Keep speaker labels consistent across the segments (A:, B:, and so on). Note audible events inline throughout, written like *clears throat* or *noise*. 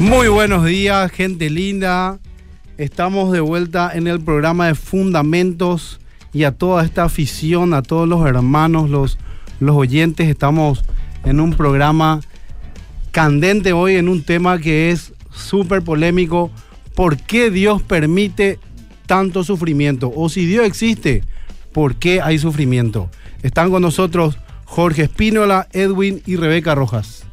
A: Muy buenos días, gente linda. Estamos de vuelta en el programa de Fundamentos y a toda esta afición, a todos los hermanos, los, los oyentes. Estamos en un programa candente hoy, en un tema que es súper polémico. ¿Por qué Dios permite tanto sufrimiento? O si Dios existe, ¿por qué hay sufrimiento? Están con nosotros Jorge Espínola, Edwin y Rebeca Rojas.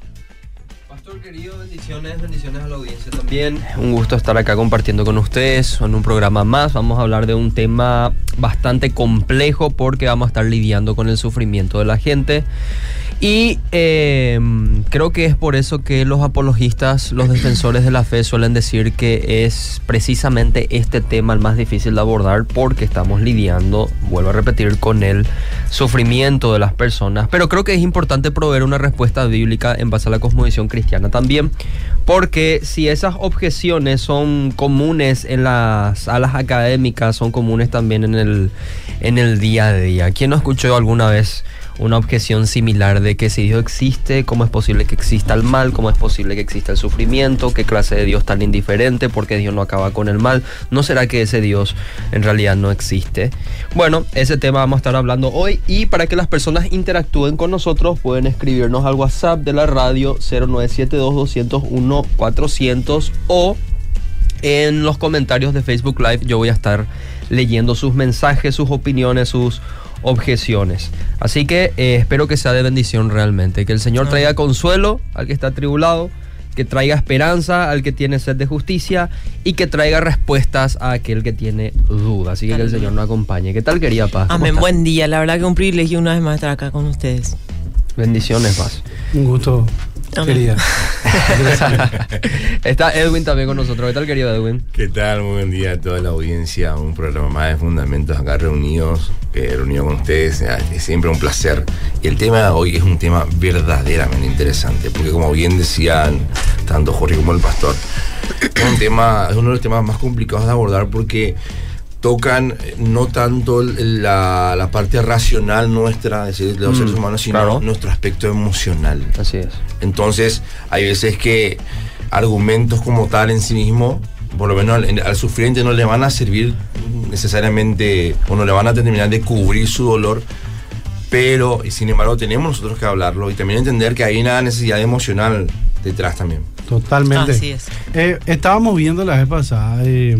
B: Pastor querido, bendiciones, bendiciones a la audiencia también. Un gusto estar acá compartiendo con ustedes en un programa más. Vamos a hablar de un tema bastante complejo porque vamos a estar lidiando con el sufrimiento de la gente. Y eh, creo que es por eso que los apologistas, los defensores de la fe suelen decir que es precisamente este tema el más difícil de abordar porque estamos lidiando, vuelvo a repetir, con el sufrimiento de las personas. Pero creo que es importante proveer una respuesta bíblica en base a la cosmovisión cristiana también, porque si esas objeciones son comunes en las salas académicas, son comunes también en el, en el día a día. ¿Quién no escuchó alguna vez? una objeción similar de que si Dios existe, ¿cómo es posible que exista el mal? ¿Cómo es posible que exista el sufrimiento? ¿Qué clase de Dios tan indiferente? ¿Por qué Dios no acaba con el mal? ¿No será que ese Dios en realidad no existe? Bueno, ese tema vamos a estar hablando hoy y para que las personas interactúen con nosotros pueden escribirnos al WhatsApp de la radio 0972-201-400 o en los comentarios de Facebook Live yo voy a estar leyendo sus mensajes, sus opiniones, sus objeciones. Así que eh, espero que sea de bendición realmente, que el Señor traiga consuelo al que está tribulado, que traiga esperanza al que tiene sed de justicia y que traiga respuestas a aquel que tiene dudas. Así que que el Señor nos acompañe. ¿Qué tal, querida Paz?
C: Amén, buen día. La verdad que un privilegio una vez más estar acá con ustedes.
B: Bendiciones, Paz.
A: Un gusto, querida. *laughs*
B: Está Edwin también con nosotros. ¿Qué tal, querido Edwin?
D: ¿Qué tal? Muy buen día a toda la audiencia. Un programa más de Fundamentos acá reunidos, eh, reunido con ustedes. Es siempre un placer. Y el tema de hoy es un tema verdaderamente interesante, porque como bien decían tanto Jorge como el pastor, es un tema, es uno de los temas más complicados de abordar porque tocan eh, no tanto la, la parte racional nuestra, es decir, de los
B: Mm,
D: seres humanos, sino
B: claro.
D: nuestro aspecto emocional.
B: Así es.
D: Entonces, hay veces que argumentos como tal en sí mismo, por lo menos al, al sufriente no le van a servir necesariamente o no le van a terminar de cubrir su dolor, pero y sin embargo tenemos nosotros que hablarlo y también entender que hay una necesidad emocional detrás también.
A: Totalmente.
C: Así es.
A: Eh, estábamos viendo la vez pasada eh,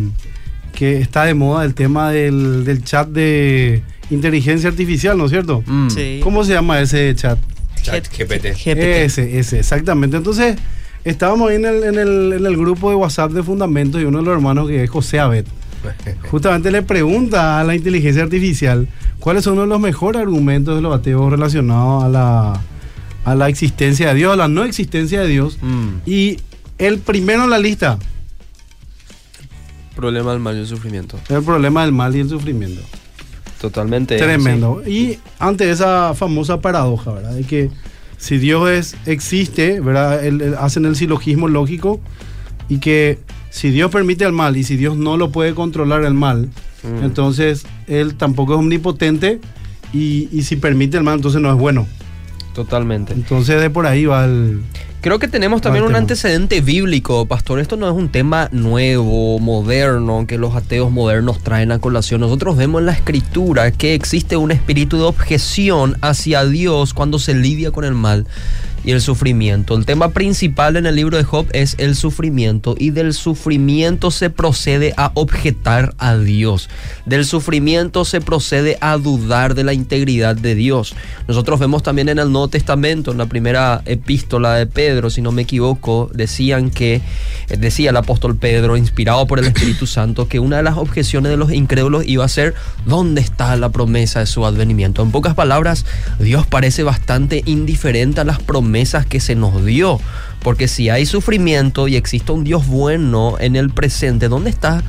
A: que está de moda el tema del, del chat de inteligencia artificial, ¿no es cierto?
B: Mm.
C: Sí.
A: ¿Cómo se llama ese chat?
D: Chat GPT.
C: GPT.
A: Ese, ese, exactamente. Entonces, estábamos ahí en el, en, el, en el grupo de WhatsApp de Fundamentos y uno de los hermanos que es José Abed, *laughs* justamente le pregunta a la inteligencia artificial cuáles son uno de los mejores argumentos de los ateos relacionados a la, a la existencia de Dios, a la no existencia de Dios.
B: Mm.
A: Y el primero en la lista
B: Problema del mal y el sufrimiento.
A: el problema del mal y el sufrimiento.
B: Totalmente.
A: Tremendo. Y ante esa famosa paradoja, ¿verdad? De que si Dios es, existe, ¿verdad? El- el- hacen el silogismo lógico y que si Dios permite el mal y si Dios no lo puede controlar el mal,
B: Mm.
A: entonces Él tampoco es omnipotente y, y si permite el mal, entonces no es bueno.
B: Totalmente.
A: Entonces de por ahí va el...
B: Creo que tenemos también un
A: tema.
B: antecedente bíblico, pastor. Esto no es un tema nuevo, moderno, que los ateos modernos traen a colación. Nosotros vemos en la escritura que existe un espíritu de objeción hacia Dios cuando se lidia con el mal y el sufrimiento. El tema principal en el libro de Job es el sufrimiento y del sufrimiento se procede a objetar a Dios. Del sufrimiento se procede a dudar de la integridad de Dios. Nosotros vemos también en el Nuevo Testamento, en la primera epístola de Pedro, si no me equivoco, decían que, eh, decía el apóstol Pedro, inspirado por el Espíritu Santo, que una de las objeciones de los incrédulos iba a ser, ¿dónde está la promesa de su advenimiento? En pocas palabras, Dios parece bastante indiferente a las promesas que se nos dio. Porque si hay sufrimiento y existe un Dios bueno en el presente, ¿dónde está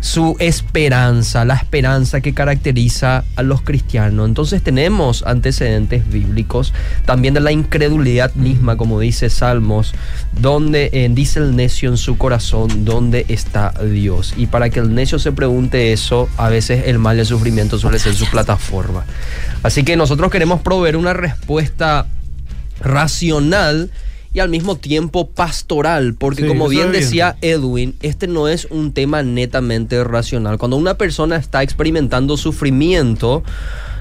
B: su esperanza, la esperanza que caracteriza a los cristianos? Entonces tenemos antecedentes bíblicos también de la incredulidad misma, como dice Salmos, donde eh, dice el necio en su corazón, ¿dónde está Dios? Y para que el necio se pregunte eso, a veces el mal y el sufrimiento suele ser su plataforma. Así que nosotros queremos proveer una respuesta racional y al mismo tiempo pastoral, porque
A: Sí,
B: como bien. decía Edwin, este no es un tema netamente racional. Cuando una persona está experimentando sufrimiento,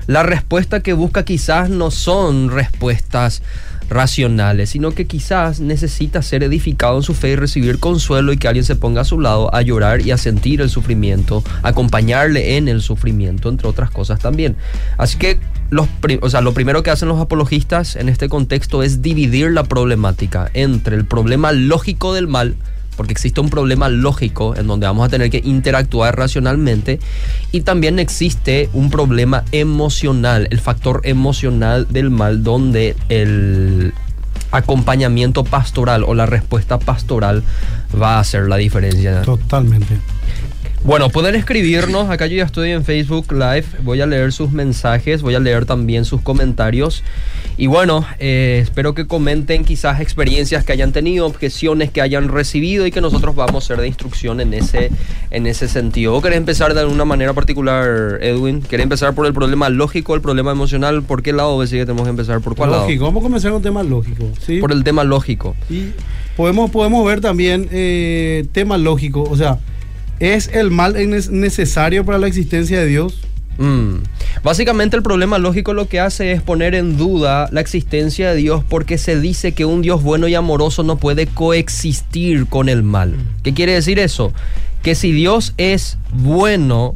B: la respuesta que busca quizás no son respuestas racionales, sino que quizás necesita ser edificado en su fe y recibir consuelo y que alguien se ponga a su lado a llorar y a sentir el sufrimiento, acompañarle en el sufrimiento, entre otras cosas también. Así que los, o sea, lo primero que hacen los apologistas en este contexto es dividir la problemática entre el problema lógico del mal, porque existe un problema lógico en donde vamos a tener que interactuar racionalmente y también existe un problema emocional, el factor emocional del mal donde el acompañamiento pastoral o la respuesta pastoral va a hacer la diferencia.
A: Totalmente.
B: Bueno, pueden escribirnos, acá yo ya estoy en Facebook Live, voy a leer sus mensajes, voy a leer también sus comentarios y bueno, eh, espero que comenten quizás experiencias que hayan tenido, objeciones que hayan recibido y que nosotros vamos a ser de instrucción en ese, en ese sentido. ¿Vos querés empezar de alguna manera particular, Edwin? ¿Querés empezar por el problema lógico, el problema emocional? ¿Por qué lado ves que tenemos que empezar? ¿Por cuál
A: Lógico.
B: lado?
A: Vamos a comenzar con temas lógicos. ¿sí?
B: Por el tema lógico.
A: Y podemos, podemos ver también eh, temas lógicos. O sea, ¿es el mal es necesario para la existencia de Dios?
B: Mm. Básicamente el problema lógico lo que hace es poner en duda la existencia de Dios porque se dice que un Dios bueno y amoroso no puede coexistir con el mal. ¿Qué quiere decir eso? Que si Dios es bueno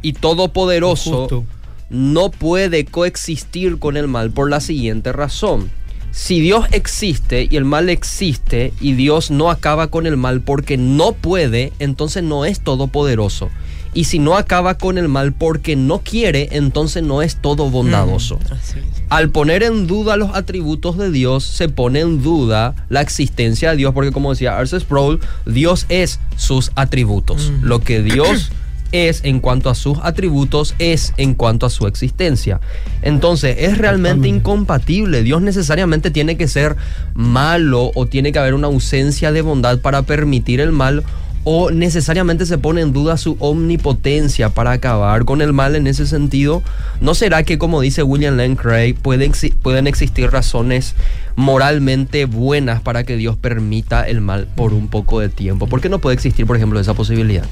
B: y todopoderoso,
A: Justo.
B: no puede coexistir con el mal por la siguiente razón. Si Dios existe y el mal existe y Dios no acaba con el mal porque no puede, entonces no es todopoderoso. Y si no acaba con el mal porque no quiere, entonces no es todo bondadoso.
C: Es.
B: Al poner en duda los atributos de Dios, se pone en duda la existencia de Dios, porque como decía Arce Sproul, Dios es sus atributos. Lo que Dios es en cuanto a sus atributos, es en cuanto a su existencia. Entonces, es realmente incompatible. Dios necesariamente tiene que ser malo o tiene que haber una ausencia de bondad para permitir el mal o necesariamente se pone en duda su omnipotencia para acabar con el mal en ese sentido? ¿No será que, como dice William Lane Craig, pueden, exi- pueden existir razones moralmente buenas para que Dios permita el mal por un poco de tiempo? ¿Por qué no puede existir, por ejemplo, esa posibilidad?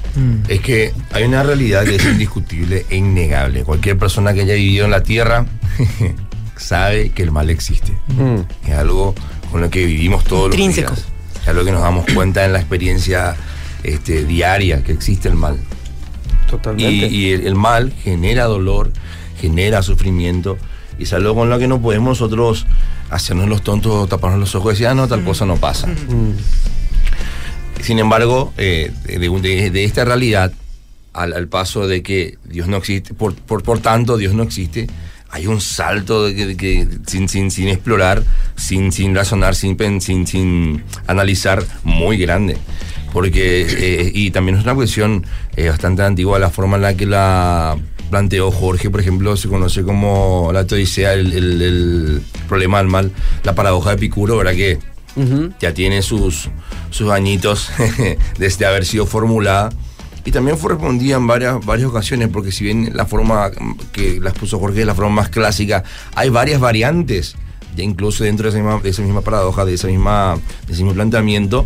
D: Es que hay una realidad que es indiscutible e innegable. Cualquier persona que haya vivido en la Tierra *laughs* sabe que el mal existe. Es algo con lo que vivimos todos los días. Es algo que nos damos cuenta en la experiencia este, diaria que existe el mal. Y, y el, el mal genera dolor, genera sufrimiento. Y es algo con lo que no podemos nosotros hacernos los tontos, taparnos los ojos y decir, ah, no, tal cosa no pasa. Sin embargo, eh, de, de- de esta realidad al, al paso de que Dios no existe, por, por, por tanto Dios no existe, hay un salto de que, de que sin, sin, sin explorar, sin, sin razonar, sin, sin, sin analizar muy grande. Porque, eh, y también es una cuestión eh, bastante antigua la forma en la que la planteó Jorge, por ejemplo, se conoce como la teodicea, el, el- el problema del mal, la paradoja de Epicuro, ¿verdad? Que
B: Ujú.
D: ya tiene sus, sus añitos *laughs* desde haber sido formulada. Y también fue respondida en varias, varias ocasiones, porque si bien la forma que las puso Jorge es la forma más clásica, hay varias variantes, ya incluso dentro de esa misma, de esa misma paradoja, de, esa misma, de ese mismo planteamiento,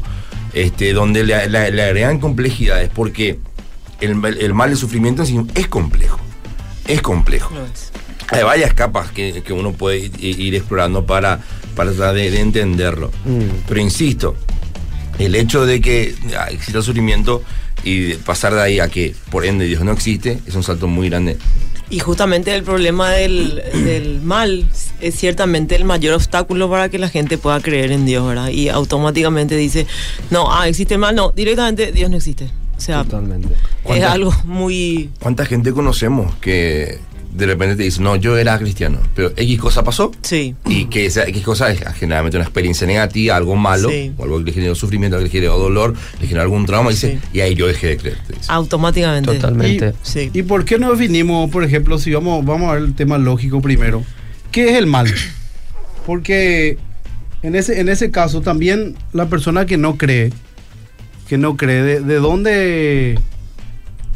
D: este, donde le, le- le agregan complejidades, porque el, mal- el mal, el sufrimiento en sí es complejo, es complejo.
C: Es.
D: Hay varias capas que, que uno puede ir explorando para, para tratar de, de entenderlo. Pero insisto, el hecho de que ah, exista el sufrimiento y de pasar de ahí a que por ende Dios no existe es un salto muy grande.
C: Y justamente el problema del, del mal es ciertamente el mayor obstáculo para que la gente pueda creer en Dios, ¿verdad? Y automáticamente dice, no, ah, existe el mal, no, directamente Dios no existe. O sea,
B: Totalmente.
C: es
D: ¿Cuántas-
C: algo muy...
D: ¿Cuánta gente conocemos que de repente te dice, no, yo era cristiano, pero X cosa pasó?
C: Sí.
D: Y que esa X cosa es generalmente una experiencia negativa, algo malo,
C: Sí.
D: o algo que le generó sufrimiento, algo que le generó dolor, le generó algún trauma, y, dice, y ahí yo dejé de creer.
C: Automáticamente.
B: Totalmente.
C: Sí.
A: ¿Y por qué no definimos, por ejemplo, si vamos, vamos a ver el tema lógico primero? ¿Qué es el mal? Porque en ese, en ese caso también la persona que no cree, que no cree, ¿de, de dónde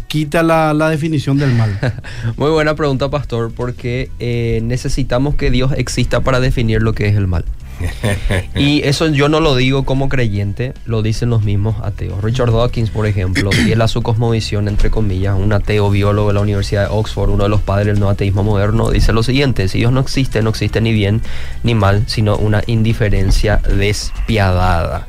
A: quita la, la definición del mal? *laughs*
B: Muy buena pregunta, pastor, porque eh, necesitamos que Dios exista para definir lo que es el mal. *laughs* Y eso yo no lo digo como creyente, lo dicen los mismos ateos. Richard Dawkins, por ejemplo, fiel a su cosmovisión, entre comillas, un ateo biólogo de la Universidad de Oxford, uno de los padres del no ateísmo moderno, dice lo siguiente, si Dios no existe, no existe ni bien ni mal, sino una indiferencia despiadada.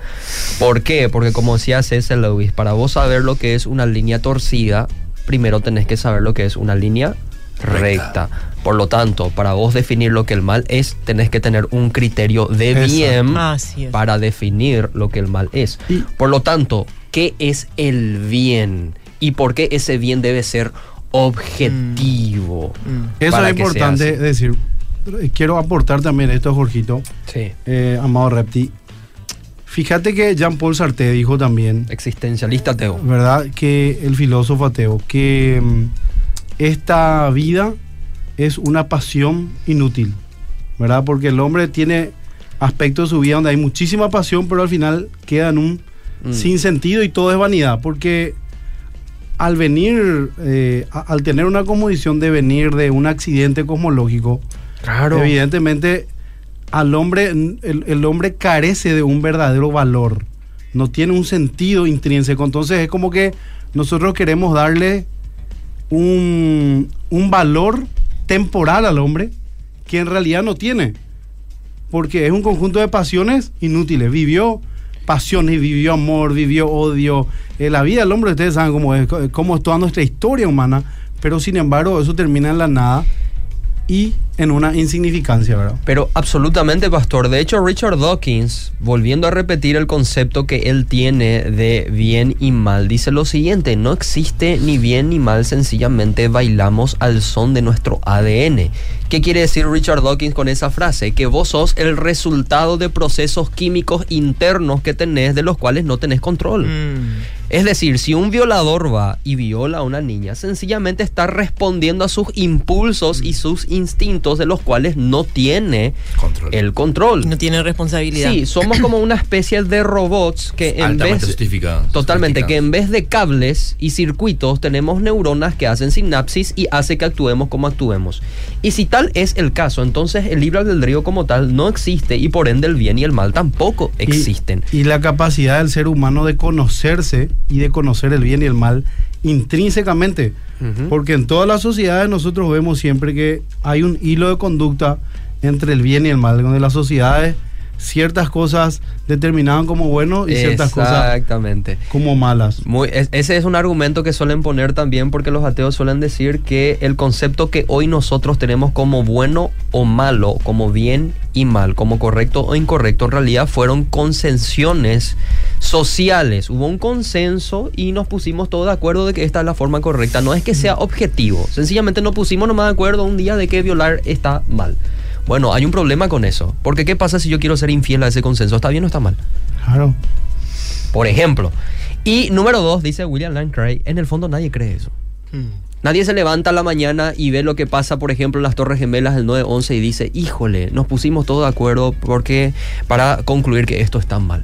B: ¿Por qué? Porque como decía César Lewis, para vos saber lo que es una línea torcida, primero tenés que saber lo que es una línea recta. Por lo tanto, para vos definir lo que el mal es, tenés que tener un criterio de
A: Exacto.
B: bien
C: Así es.
B: para definir lo que el mal es.
A: Y-
B: Por lo tanto, ¿qué es el bien? ¿Y por qué ese bien debe ser objetivo?
C: Mm.
A: Eso
B: Para
A: es importante decir. Quiero aportar también esto, Jorgito,
B: Sí.
A: eh, amado Repti. Fíjate que Jean-Paul Sartre dijo también,
B: Existencialista ateo.
A: ¿verdad? Que el filósofo ateo, que mm, esta vida es una pasión inútil, ¿verdad? Porque el hombre tiene aspectos de su vida donde hay muchísima pasión, pero al final queda en un
B: Mm.
A: sin sentido y todo es vanidad, porque al venir, eh, a- al tener una condición de venir de un accidente cosmológico,
B: Claro.
A: evidentemente al hombre, el, el hombre carece de un verdadero valor, no tiene un sentido intrínseco, entonces es como que nosotros queremos darle un, un valor temporal al hombre que en realidad no tiene, porque es un conjunto de pasiones inútiles, vivió pasiones, vivió amor, vivió odio, Eh, la vida del hombre, ustedes saben cómo es, cómo es toda nuestra historia humana, pero sin embargo eso termina en la nada y en una insignificancia, ¿verdad?
B: Pero absolutamente, pastor. De hecho, Richard Dawkins, volviendo a repetir el concepto que él tiene de bien y mal, dice lo siguiente, no existe ni bien ni mal, sencillamente bailamos al son de nuestro ADN. ¿Qué quiere decir Richard Dawkins con esa frase? Que vos sos el resultado de procesos químicos internos que tenés de los cuales no tenés control.
C: Mm.
B: Es decir, si un violador va y viola a una niña, sencillamente está respondiendo a sus impulsos y sus instintos de los cuales no tiene
D: Control.
B: el control.
C: No tiene responsabilidad.
B: Sí, somos como una especie de robots que en
D: Altamente
B: vez. Totalmente, que en vez de cables y circuitos tenemos neuronas que hacen sinapsis y hace que actuemos como actuemos. Y si tal es el caso, entonces el libre albedrío como tal no existe y por ende el bien y el mal tampoco
A: Y-
B: existen.
A: Y, la capacidad del ser humano de conocerse y de conocer el bien y el mal intrínsecamente. Porque en todas las sociedades nosotros vemos siempre que hay un hilo de conducta entre el bien y el mal, donde las sociedades ciertas cosas determinaban como bueno y ciertas cosas como malas.
B: Muy, es- ese es un argumento que suelen poner también porque los ateos suelen decir que el concepto que hoy nosotros tenemos como bueno o malo, como bien y mal, como correcto o incorrecto, en realidad fueron concesiones sociales. Hubo un consenso y nos pusimos todos de acuerdo de que esta es la forma correcta. No es que sea objetivo, sencillamente nos pusimos nomás de acuerdo un día de que violar está mal. Bueno, hay un problema con eso. Porque ¿qué pasa si yo quiero ser infiel a ese consenso? ¿Está bien o está mal?
A: Claro.
B: Por ejemplo. Y número dos, dice William Lane Craig, en el fondo nadie cree eso.
C: Mm.
B: Nadie se levanta a la mañana y ve lo que pasa, por ejemplo, en las Torres Gemelas del 9-11 y dice, híjole, nos pusimos todos de acuerdo porque para concluir que esto está mal.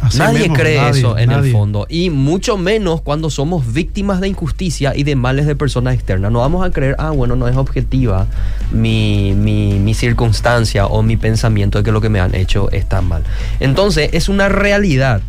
A: Así
B: nadie
A: mismo,
B: cree
A: nadie,
B: eso en el fondo. Y mucho menos cuando somos víctimas de injusticia y de males de personas externas. No vamos a creer, ah, bueno, no es objetiva mi, mi, mi circunstancia o mi pensamiento de que lo que me han hecho está mal. Entonces, es una realidad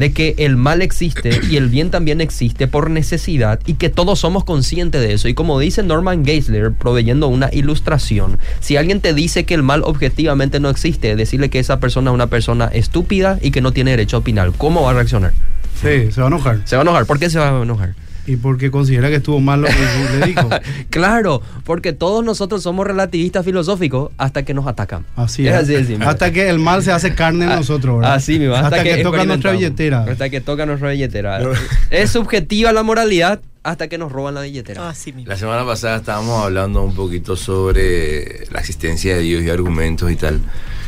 B: de que el mal existe y el bien también existe por necesidad y que todos somos conscientes de eso. Y como dice Norman Geisler, proveyendo una ilustración, si alguien te dice que el mal objetivamente no existe, decirle que esa persona es una persona estúpida y que no tiene derecho a opinar, ¿cómo va a reaccionar?
A: Sí, se va a enojar.
B: Se va a enojar. ¿Por qué se va a enojar?
A: Y porque considera que estuvo mal lo que *laughs* le dijo.
B: claro, porque todos nosotros somos relativistas filosóficos hasta que nos atacan.
A: Así
B: es.
A: es.
B: así de simple.
A: Hasta que el mal se hace carne en
B: Ah,
A: nosotros, ¿verdad?
B: Así mismo, hasta,
A: que, toca nuestra billetera.
B: Hasta que toca nuestra billetera. es subjetiva la moralidad hasta que nos roban la billetera.
C: Así mismo.
D: La semana pasada estábamos hablando un poquito sobre la existencia de Dios y argumentos y tal.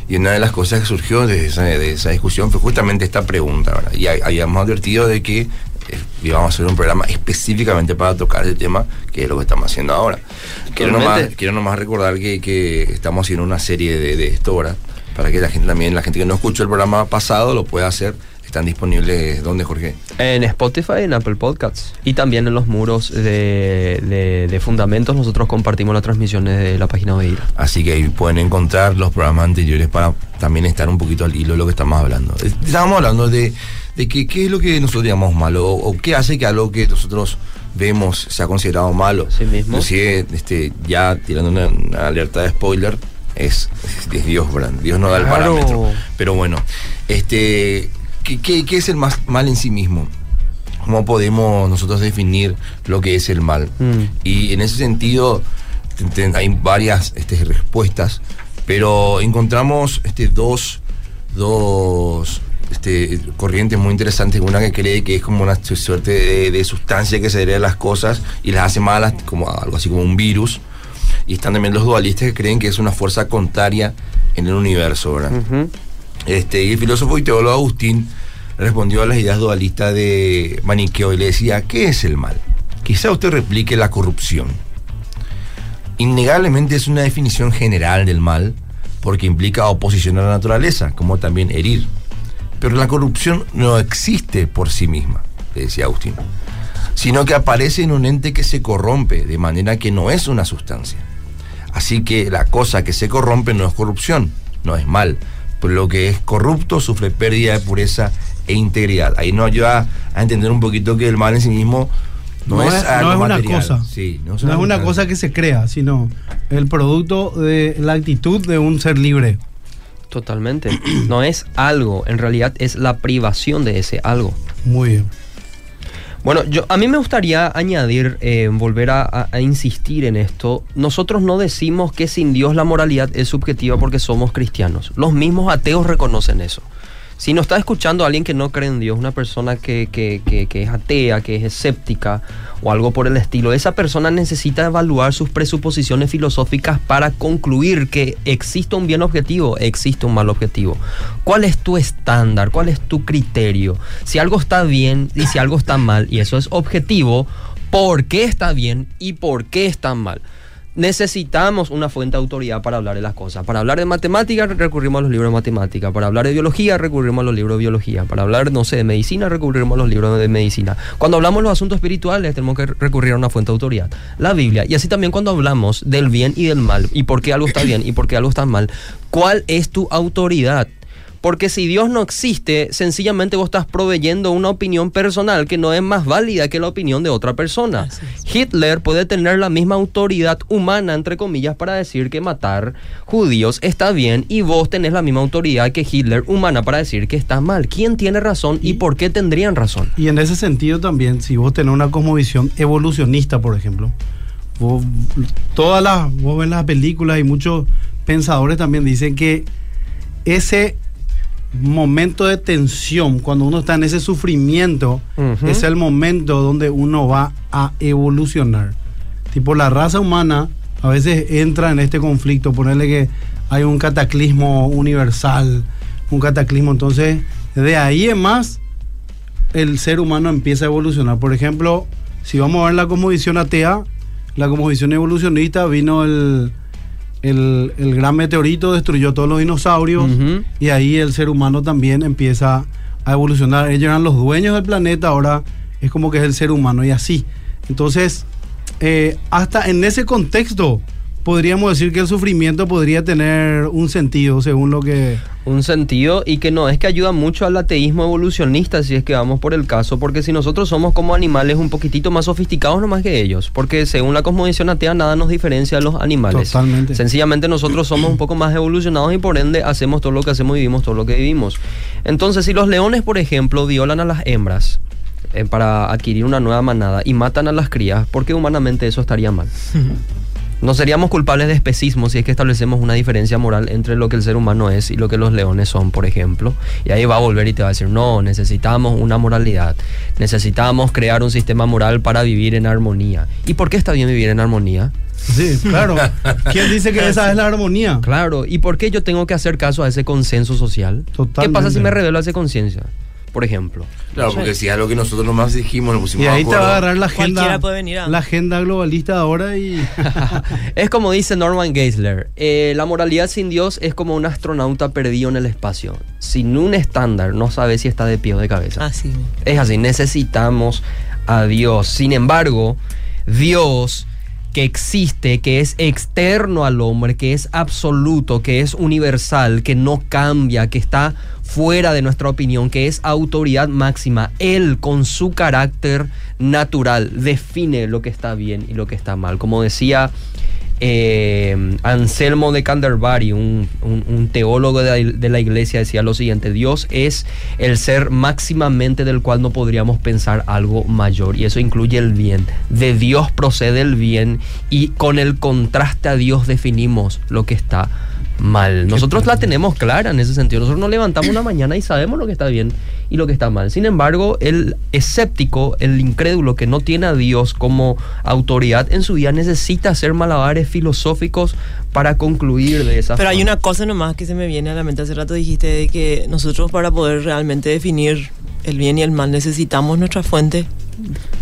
D: Y una de las cosas que surgió de esa, de esa discusión fue justamente esta pregunta, ¿verdad? Y hay- habíamos advertido de que eh, íbamos a hacer un programa específicamente para tocar ese tema, que es lo que estamos haciendo ahora. Quiero nomás,
B: Totalmente.
D: quiero nomás recordar que, que estamos haciendo una serie de, de esto, ¿verdad? Para que la gente también, la gente que no escuchó el programa pasado, lo pueda hacer. están disponibles, ¿dónde, Jorge?
B: En Spotify, en Apple Podcasts. Y también en los muros de, de- de Fundamentos nosotros compartimos las transmisiones de la página de IRA.
D: Así que ahí pueden encontrar los programas anteriores para también estar un poquito al hilo de lo que estamos hablando. Estábamos hablando de, de que, qué es lo que nosotros llamamos malo o, o qué hace que algo que nosotros vemos sea considerado malo.
B: Sí mismo.
D: Inclusive, este, ya tirando una, una alerta de spoiler, es, es Dios, ¿verdad? Dios no da el
B: Claro.
D: parámetro. Pero bueno, este, ¿qué, qué, qué es el más, mal en sí mismo? ¿Cómo podemos nosotros definir lo que es el mal?
B: Mm.
D: Y en ese sentido hay varias este, respuestas, pero encontramos este, dos, dos este, corrientes muy interesantes. Una que cree que es como una su- suerte de, de sustancia que se adhiere a las cosas y las hace malas, como algo así como un virus. Y están también los dualistas que creen que es una fuerza contraria en el universo, ¿verdad? Este, y el filósofo y teólogo Agustín respondió a las ideas dualistas de Maniqueo y le decía, ¿qué es el mal? Quizá usted replique la corrupción. Innegablemente es una definición general del mal porque implica oposición a la naturaleza, como también herir. Pero la corrupción no existe por sí misma, le decía Agustín, sino que aparece en un ente que se corrompe, de manera que no es una sustancia. Así que la cosa que se corrompe no es corrupción, no es mal. Pero lo que es corrupto sufre pérdida de pureza e integridad. Ahí nos ayuda a entender un poquito que el mal en sí mismo no,
A: No
D: es,
A: es- no
D: algo
A: es una
D: material.
A: cosa.
D: Sí,
A: No es una cosa que se crea, sino el producto de la actitud de un ser libre.
B: Totalmente. *clears throat* No es algo, en realidad es la privación de ese algo.
A: Muy bien.
B: Bueno, yo, a mí me gustaría añadir, eh, volver a, insistir en esto. Nosotros no decimos que sin Dios la moralidad es subjetiva porque somos cristianos. Los mismos ateos reconocen eso. Si nos está escuchando alguien que no cree en Dios, una persona que, que- que- que es atea, que es escéptica o algo por el estilo, esa persona necesita evaluar sus presuposiciones filosóficas para concluir que existe un bien objetivo, existe un mal objetivo. ¿Cuál es tu estándar? ¿Cuál es tu criterio? Si algo está bien y si algo está mal, y eso es objetivo, ¿por qué está bien y por qué está mal? Necesitamos una fuente de autoridad para hablar de las cosas. Para hablar de matemáticas recurrimos a los libros de matemática. Para hablar de biología recurrimos a los libros de biología. Para hablar, no sé, de medicina recurrimos a los libros de medicina. Cuando hablamos de los asuntos espirituales tenemos que recurrir a una fuente de autoridad. La Biblia. Y así también cuando hablamos del bien y del mal. Y por qué algo está bien y por qué algo está mal. ¿Cuál es tu autoridad? Porque si Dios no existe, sencillamente vos estás proveyendo una opinión personal que no es más válida que la opinión de otra persona. Hitler puede tener la misma autoridad humana, entre comillas, para decir que matar judíos está bien y vos tenés la misma autoridad que Hitler humana para decir que está mal. ¿Quién tiene razón y por qué tendrían razón?
A: Y en ese sentido también, si vos tenés una cosmovisión evolucionista, por ejemplo, vos, todas las, vos ves las películas y muchos pensadores también dicen que ese momento de tensión, cuando uno está en ese sufrimiento, es el momento donde uno va a evolucionar. Tipo, la raza humana a veces entra en este conflicto, ponerle que hay un cataclismo universal, un cataclismo, entonces de ahí en más el ser humano empieza a evolucionar. Por ejemplo, si vamos a ver la cosmovisión atea, la cosmovisión evolucionista vino el, el, el gran meteorito, destruyó todos los dinosaurios y ahí el ser humano también empieza a evolucionar. Ellos eran los dueños del planeta, ahora es como que es el ser humano y así. Entonces, eh, hasta en ese contexto podríamos decir que el sufrimiento podría tener un sentido según lo que...
B: un sentido y que no es que ayuda mucho al ateísmo evolucionista si es que vamos por el caso, porque si nosotros somos como animales un poquitito más sofisticados nomás que ellos, porque según la cosmovisión atea nada nos diferencia de los animales.
A: Totalmente.
B: Sencillamente nosotros somos un poco más evolucionados y por ende hacemos todo lo que hacemos y vivimos todo lo que vivimos. Entonces, si los leones, por ejemplo, violan a las hembras eh, para adquirir una nueva manada y matan a las crías, ¿por qué humanamente eso estaría mal? *laughs* No seríamos culpables de especismo si es que establecemos una diferencia moral entre lo que el ser humano es y lo que los leones son, por ejemplo. Y ahí va a volver y te va a decir, no, necesitamos una moralidad. Necesitamos crear un sistema moral para vivir en armonía. ¿Y por qué está bien vivir en armonía?
A: Sí, claro. ¿Quién dice que esa es la armonía?
B: Claro, ¿y por qué yo tengo que hacer caso a ese consenso social? ¿Qué
A: Totalmente.
B: pasa si me revelo a esa conciencia? Por ejemplo.
D: Claro,
B: No sé.
D: porque si es algo que nosotros nomás dijimos, nos pusimos
A: Y ahí te va a agarrar la agenda,
C: puede venir a-
A: la agenda globalista de ahora y *laughs*
B: es como dice Norman Geisler, eh, la moralidad sin Dios es como un astronauta perdido en el espacio. Sin un estándar no sabe si está de pie o de cabeza.
C: Así.
B: Es así, necesitamos a Dios. Sin embargo, Dios que existe, que es externo al hombre, que es absoluto, que es universal, que no cambia, que está fuera de nuestra opinión, que es autoridad máxima, Él con su carácter natural define lo que está bien y lo que está mal. Como decía eh, Anselmo de Canterbury, un, teólogo de la, de la iglesia, decía lo siguiente, Dios es el ser máximamente del cual no podríamos pensar algo mayor, y eso incluye el bien. De Dios procede el bien, y con el contraste a Dios definimos lo que está mal. Nosotros la tenemos clara en ese sentido. Nosotros nos levantamos una mañana y sabemos lo que está bien y lo que está mal. Sin embargo, el escéptico, el incrédulo que no tiene a Dios como autoridad en su vida necesita hacer malabares filosóficos para concluir de esa
C: Pero hay una cosa nomás que se me viene a la mente. Hace rato dijiste de que nosotros para poder realmente definir el bien y el mal necesitamos nuestra fuente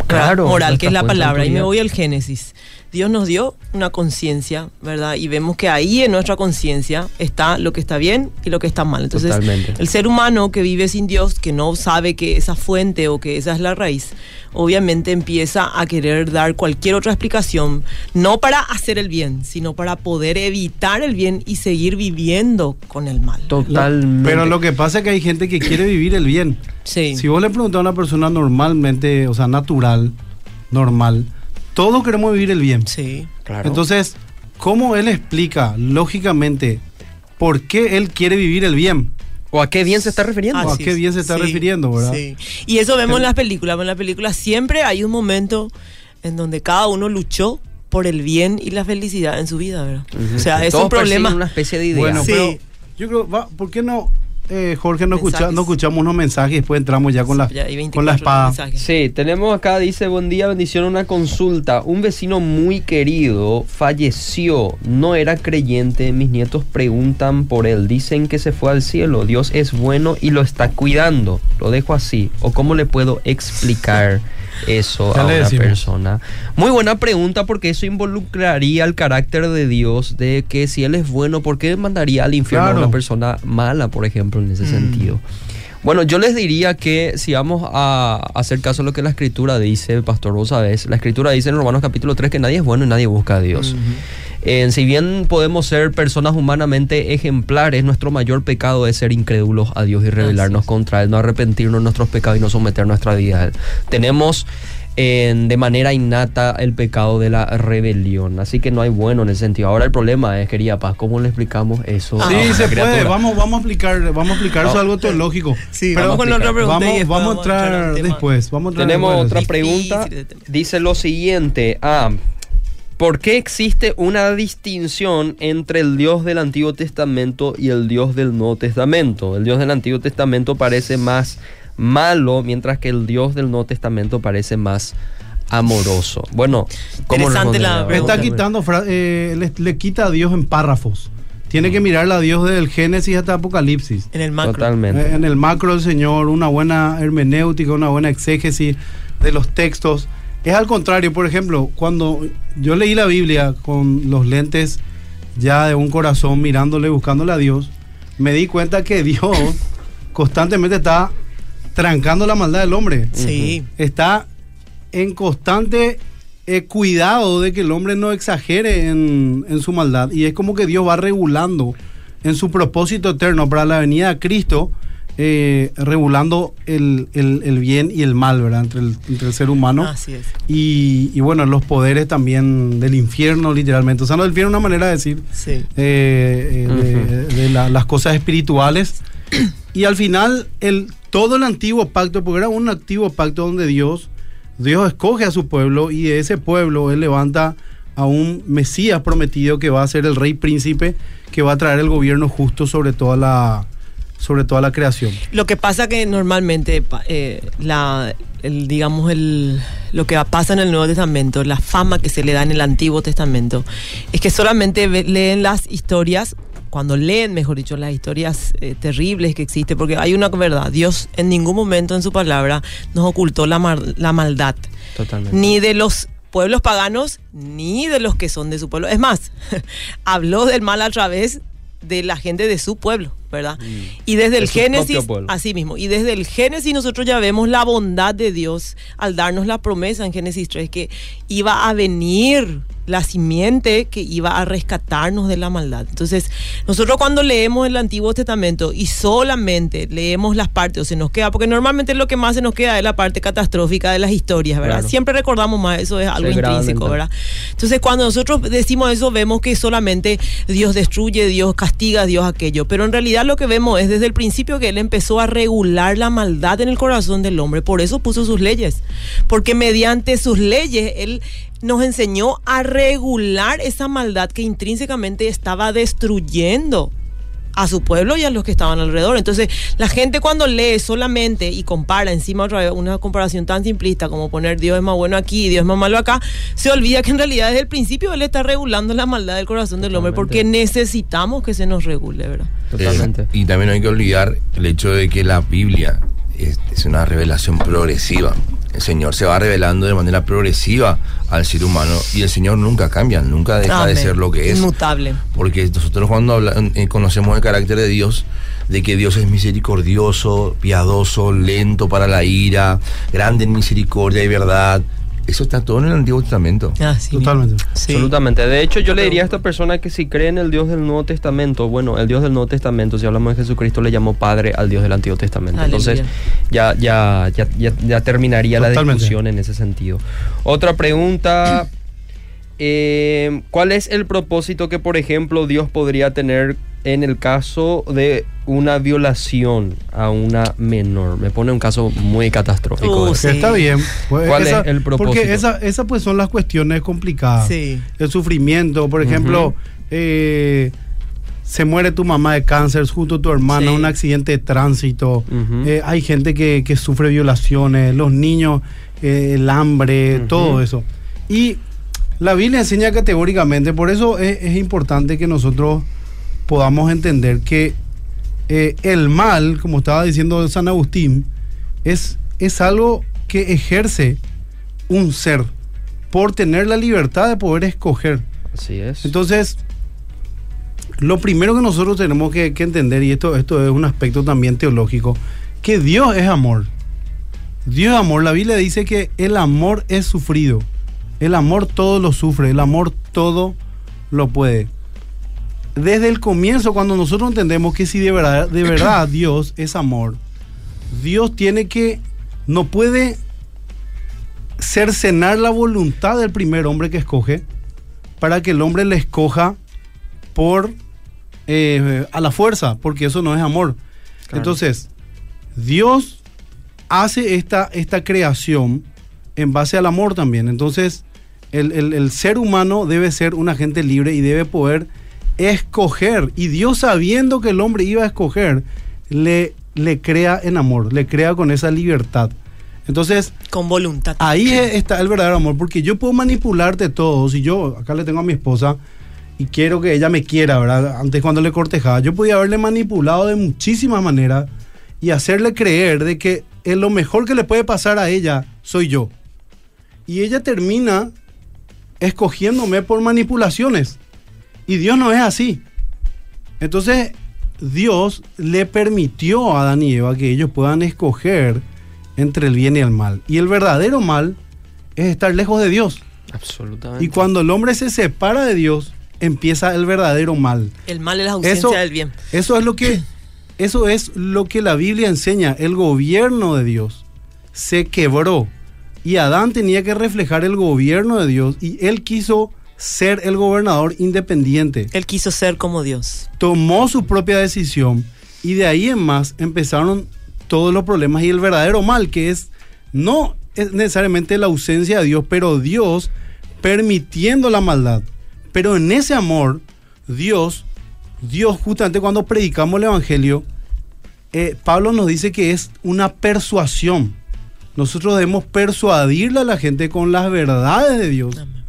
B: Claro,
C: moral, que es la palabra. Y me voy al Génesis. Dios nos dio una conciencia, ¿verdad? Y vemos que ahí en nuestra conciencia está lo que está bien y lo que está mal. Entonces,
B: Totalmente.
C: el ser humano que vive sin Dios, que no sabe que esa fuente o que esa es la raíz, obviamente empieza a querer dar cualquier otra explicación, no para hacer el bien, sino para poder evitar el bien y seguir viviendo con el mal.
B: Totalmente.
A: Pero lo que pasa es que hay gente que quiere vivir el bien.
C: Sí.
A: Si vos le preguntás a una persona normalmente, o sea, natural, normal, todos queremos vivir el bien.
C: Sí.
B: Claro.
A: Entonces, ¿cómo él explica lógicamente por qué él quiere vivir el bien?
B: ¿O a qué bien se está refiriendo?
A: Ah,
C: Así
A: qué bien se está
C: Sí,
A: refiriendo, ¿verdad?
C: Sí. Y eso vemos en las películas. En las películas siempre hay un momento en donde cada uno luchó por el bien y la felicidad en su vida, ¿verdad? O sea, es
B: Todos
C: un problema.
B: una especie de idea.
A: Bueno,
C: Sí.
A: pero yo creo, va, ¿por qué no, eh, Jorge, no, escucha- no escuchamos unos mensajes y después entramos ya con la,
C: Ya hay 24
A: con la espada?
B: Sí, tenemos acá, dice, buen día, bendición, una consulta. Un vecino muy querido falleció, no era creyente, mis nietos preguntan por él, dicen que se fue al cielo, Dios es bueno y lo está cuidando, lo dejo así. ¿O cómo le puedo explicar *laughs* eso a una
A: decimos.
B: persona? Muy buena pregunta porque eso involucraría el carácter de Dios, de que si Él es bueno, ¿por qué mandaría al infierno a una persona mala, por ejemplo, en ese
C: Mm.
B: sentido? Bueno, yo les diría que si vamos a hacer caso a lo que la escritura dice, pastor, vos sabés, la escritura dice en Romanos capítulo 3 que nadie es bueno y nadie busca a Dios. Eh, si bien podemos ser personas humanamente ejemplares, nuestro mayor pecado es ser incrédulos a Dios y rebelarnos contra Él, no arrepentirnos de nuestros pecados y no someter nuestra vida a Él. Tenemos de manera innata el pecado de la rebelión, así que no hay bueno en ese sentido. Ahora el problema es, querida Paz, ¿cómo le explicamos eso? a
A: Sí, se puede. Vamos, vamos a explicar, vamos a explicar eso algo teológico.
C: Sí,
A: Pero
C: vamos con
B: explicar.
C: otra pregunta. y
A: Vamos,
C: después
A: vamos a
C: entrar
A: después. Vamos a entrar
B: Tenemos
A: después.
B: otra pregunta. Dice lo siguiente. Ah, ¿por qué existe una distinción entre el Dios del Antiguo Testamento y el Dios del Nuevo Testamento? El Dios del Antiguo Testamento parece más malo, mientras que el Dios del Nuevo Testamento parece más amoroso. Bueno, ¿cómo
C: Interesante la.
A: Está quitando, eh, le, le quita a Dios en párrafos. Tiene que mirar a Dios desde el Génesis hasta Apocalipsis.
C: En el macro.
B: Totalmente.
A: Eh, En el macro del Señor, una buena hermenéutica, una buena exégesis de los textos. Es al contrario, por ejemplo, cuando yo leí la Biblia con los lentes ya de un corazón mirándole, buscándole a Dios, me di cuenta que *laughs* Dios constantemente está trancando la maldad del hombre.
C: Sí.
A: Está en constante eh, cuidado de que el hombre no exagere en, en su maldad. Y es como que Dios va regulando en su propósito eterno para la venida de Cristo, eh, regulando el, el- el bien y el mal, ¿verdad? Entre el, entre el ser humano.
C: Así es.
A: Y, y bueno, los poderes también del infierno, literalmente. O sea, no del infierno es una manera de decir
C: Sí.
A: eh, eh, de, de la- las cosas espirituales. Y al final, el, todo el antiguo pacto, porque era un antiguo pacto donde Dios, Dios escoge a su pueblo y de ese pueblo Él levanta a un Mesías prometido que va a ser el rey príncipe, que va a traer el gobierno justo sobre toda la, sobre toda la creación.
C: Lo que pasa que normalmente eh, la digamos el lo que pasa en el Nuevo Testamento, la fama que se le da en el Antiguo Testamento, es que solamente leen las historias cuando leen, mejor dicho, las historias eh, terribles que existen, porque hay una verdad, Dios en ningún momento en su palabra nos ocultó la, mar- la maldad,
B: Totalmente.
C: ni de los pueblos paganos, ni de los que son de su pueblo. Es más, *laughs* habló del mal a través de la gente de su pueblo, ¿verdad? Y desde
B: Mm. De
C: el Génesis, así mismo, y desde el Génesis nosotros ya vemos la bondad de Dios al darnos la promesa en Génesis 3 que iba a venir la simiente que iba a rescatarnos de la maldad. Entonces, nosotros cuando leemos el Antiguo Testamento y solamente leemos las partes, o se nos queda, porque normalmente lo que más se nos queda es la parte catastrófica de las historias, ¿verdad?
B: Claro.
C: Siempre recordamos más, eso es algo
B: Sí,
C: intrínseco. ¿verdad? Entonces, cuando nosotros decimos eso, vemos que solamente Dios destruye, Dios castiga, Dios aquello. Pero en realidad lo que vemos es desde el principio que Él empezó a regular la maldad en el corazón del hombre. Por eso puso sus leyes. Porque mediante sus leyes Él nos enseñó a regular esa maldad que intrínsecamente estaba destruyendo a su pueblo y a los que estaban alrededor. Entonces, la gente cuando lee solamente y compara encima otra vez una comparación tan simplista como poner Dios es más bueno aquí y Dios es más malo acá, se olvida que en realidad desde el principio Él está regulando la maldad del corazón del hombre porque
B: Totalmente.
C: necesitamos que se nos regule, ¿verdad?
B: Totalmente.
D: Eh, y también no hay que olvidar el hecho de que la Biblia es, es una revelación progresiva. El Señor se va revelando de manera progresiva al ser humano y el Señor nunca cambia, nunca deja de ser lo que es.
C: Inmutable.
D: Porque nosotros cuando conocemos el carácter de Dios, de que Dios es misericordioso, piadoso, lento para la ira, grande en misericordia y verdad, eso está todo en el Antiguo Testamento.
C: Así
A: Totalmente.
C: mismo. Sí.
B: Absolutamente. De hecho, yo le diría a esta persona que si cree en el Dios del Nuevo Testamento, bueno, el Dios del Nuevo Testamento, si hablamos de Jesucristo, le llamó Padre al Dios del Antiguo Testamento.
C: Aleluya.
B: Entonces, ya, ya, ya, ya, ya terminaría la
A: Totalmente.
B: discusión en ese sentido. Otra pregunta. eh, ¿Cuál es el propósito que, por ejemplo, Dios podría tener en el caso de una violación a una menor? Me pone un caso muy catastrófico.
C: Uh. Sí.
A: Está bien. Pues
B: ¿Cuál es el propósito?
A: Porque esas esa pues son las cuestiones complicadas.
C: Sí.
A: El sufrimiento, por ejemplo, eh, se muere tu mamá de cáncer junto a tu hermana,
C: Sí.
A: un accidente de tránsito. Eh, hay gente que, que sufre violaciones, los niños, eh, el hambre, todo eso. Y la Biblia enseña categóricamente, por eso es, es importante que nosotros podamos entender que eh, el mal, como estaba diciendo San Agustín, es, es algo que ejerce un ser por tener la libertad de poder escoger.
B: Así es.
A: Entonces, lo primero que nosotros tenemos que, que entender, y esto, esto es un aspecto también teológico, que Dios es amor. Dios es amor. La Biblia dice que el amor es sufrido. El amor todo lo sufre. El amor todo lo puede. Desde el comienzo, cuando nosotros entendemos que si de verdad, de verdad *clears throat* Dios es amor, Dios tiene que, no puede cercenar la voluntad del primer hombre que escoge para que el hombre le escoja por eh, a la fuerza, porque eso no es amor.
B: Claro.
A: Entonces, Dios hace esta, esta creación en base al amor también. Entonces, el, el- el ser humano debe ser un agente libre y debe poder escoger. Y Dios sabiendo que el hombre iba a escoger, le, le crea en amor, le crea con esa libertad. Entonces,
C: Con voluntad.
A: Ahí es- está el verdadero amor, porque yo puedo manipularte todo. Si yo, acá le tengo a mi esposa y quiero que ella me quiera, ¿verdad? Antes cuando le cortejaba, yo podía haberle manipulado de muchísimas maneras y hacerle creer de que es lo mejor que le puede pasar a ella soy yo. Y ella termina escogiéndome por manipulaciones. Y Dios no es así. Entonces, Dios le permitió a Adán y Eva que ellos puedan escoger entre el bien y el mal. Y el verdadero mal es estar lejos de Dios.
B: Absolutamente.
A: Y cuando el hombre se separa de Dios, empieza el verdadero mal.
C: El mal es la ausencia
A: Eso-
C: del bien.
A: Eso es lo que *coughs* eso es lo que la Biblia enseña. El gobierno de Dios se quebró y Adán tenía que reflejar el gobierno de Dios y él quiso ser el gobernador independiente.
C: Él quiso ser como Dios.
A: Tomó su propia decisión y de ahí en más empezaron todos los problemas y el verdadero mal que es no es necesariamente la ausencia de Dios, pero Dios permitiendo la maldad. Pero en ese amor, Dios, Dios justamente cuando predicamos el Evangelio, eh, Pablo nos dice que es una persuasión. Nosotros debemos persuadirle a la gente con las verdades de Dios.
C: Amén.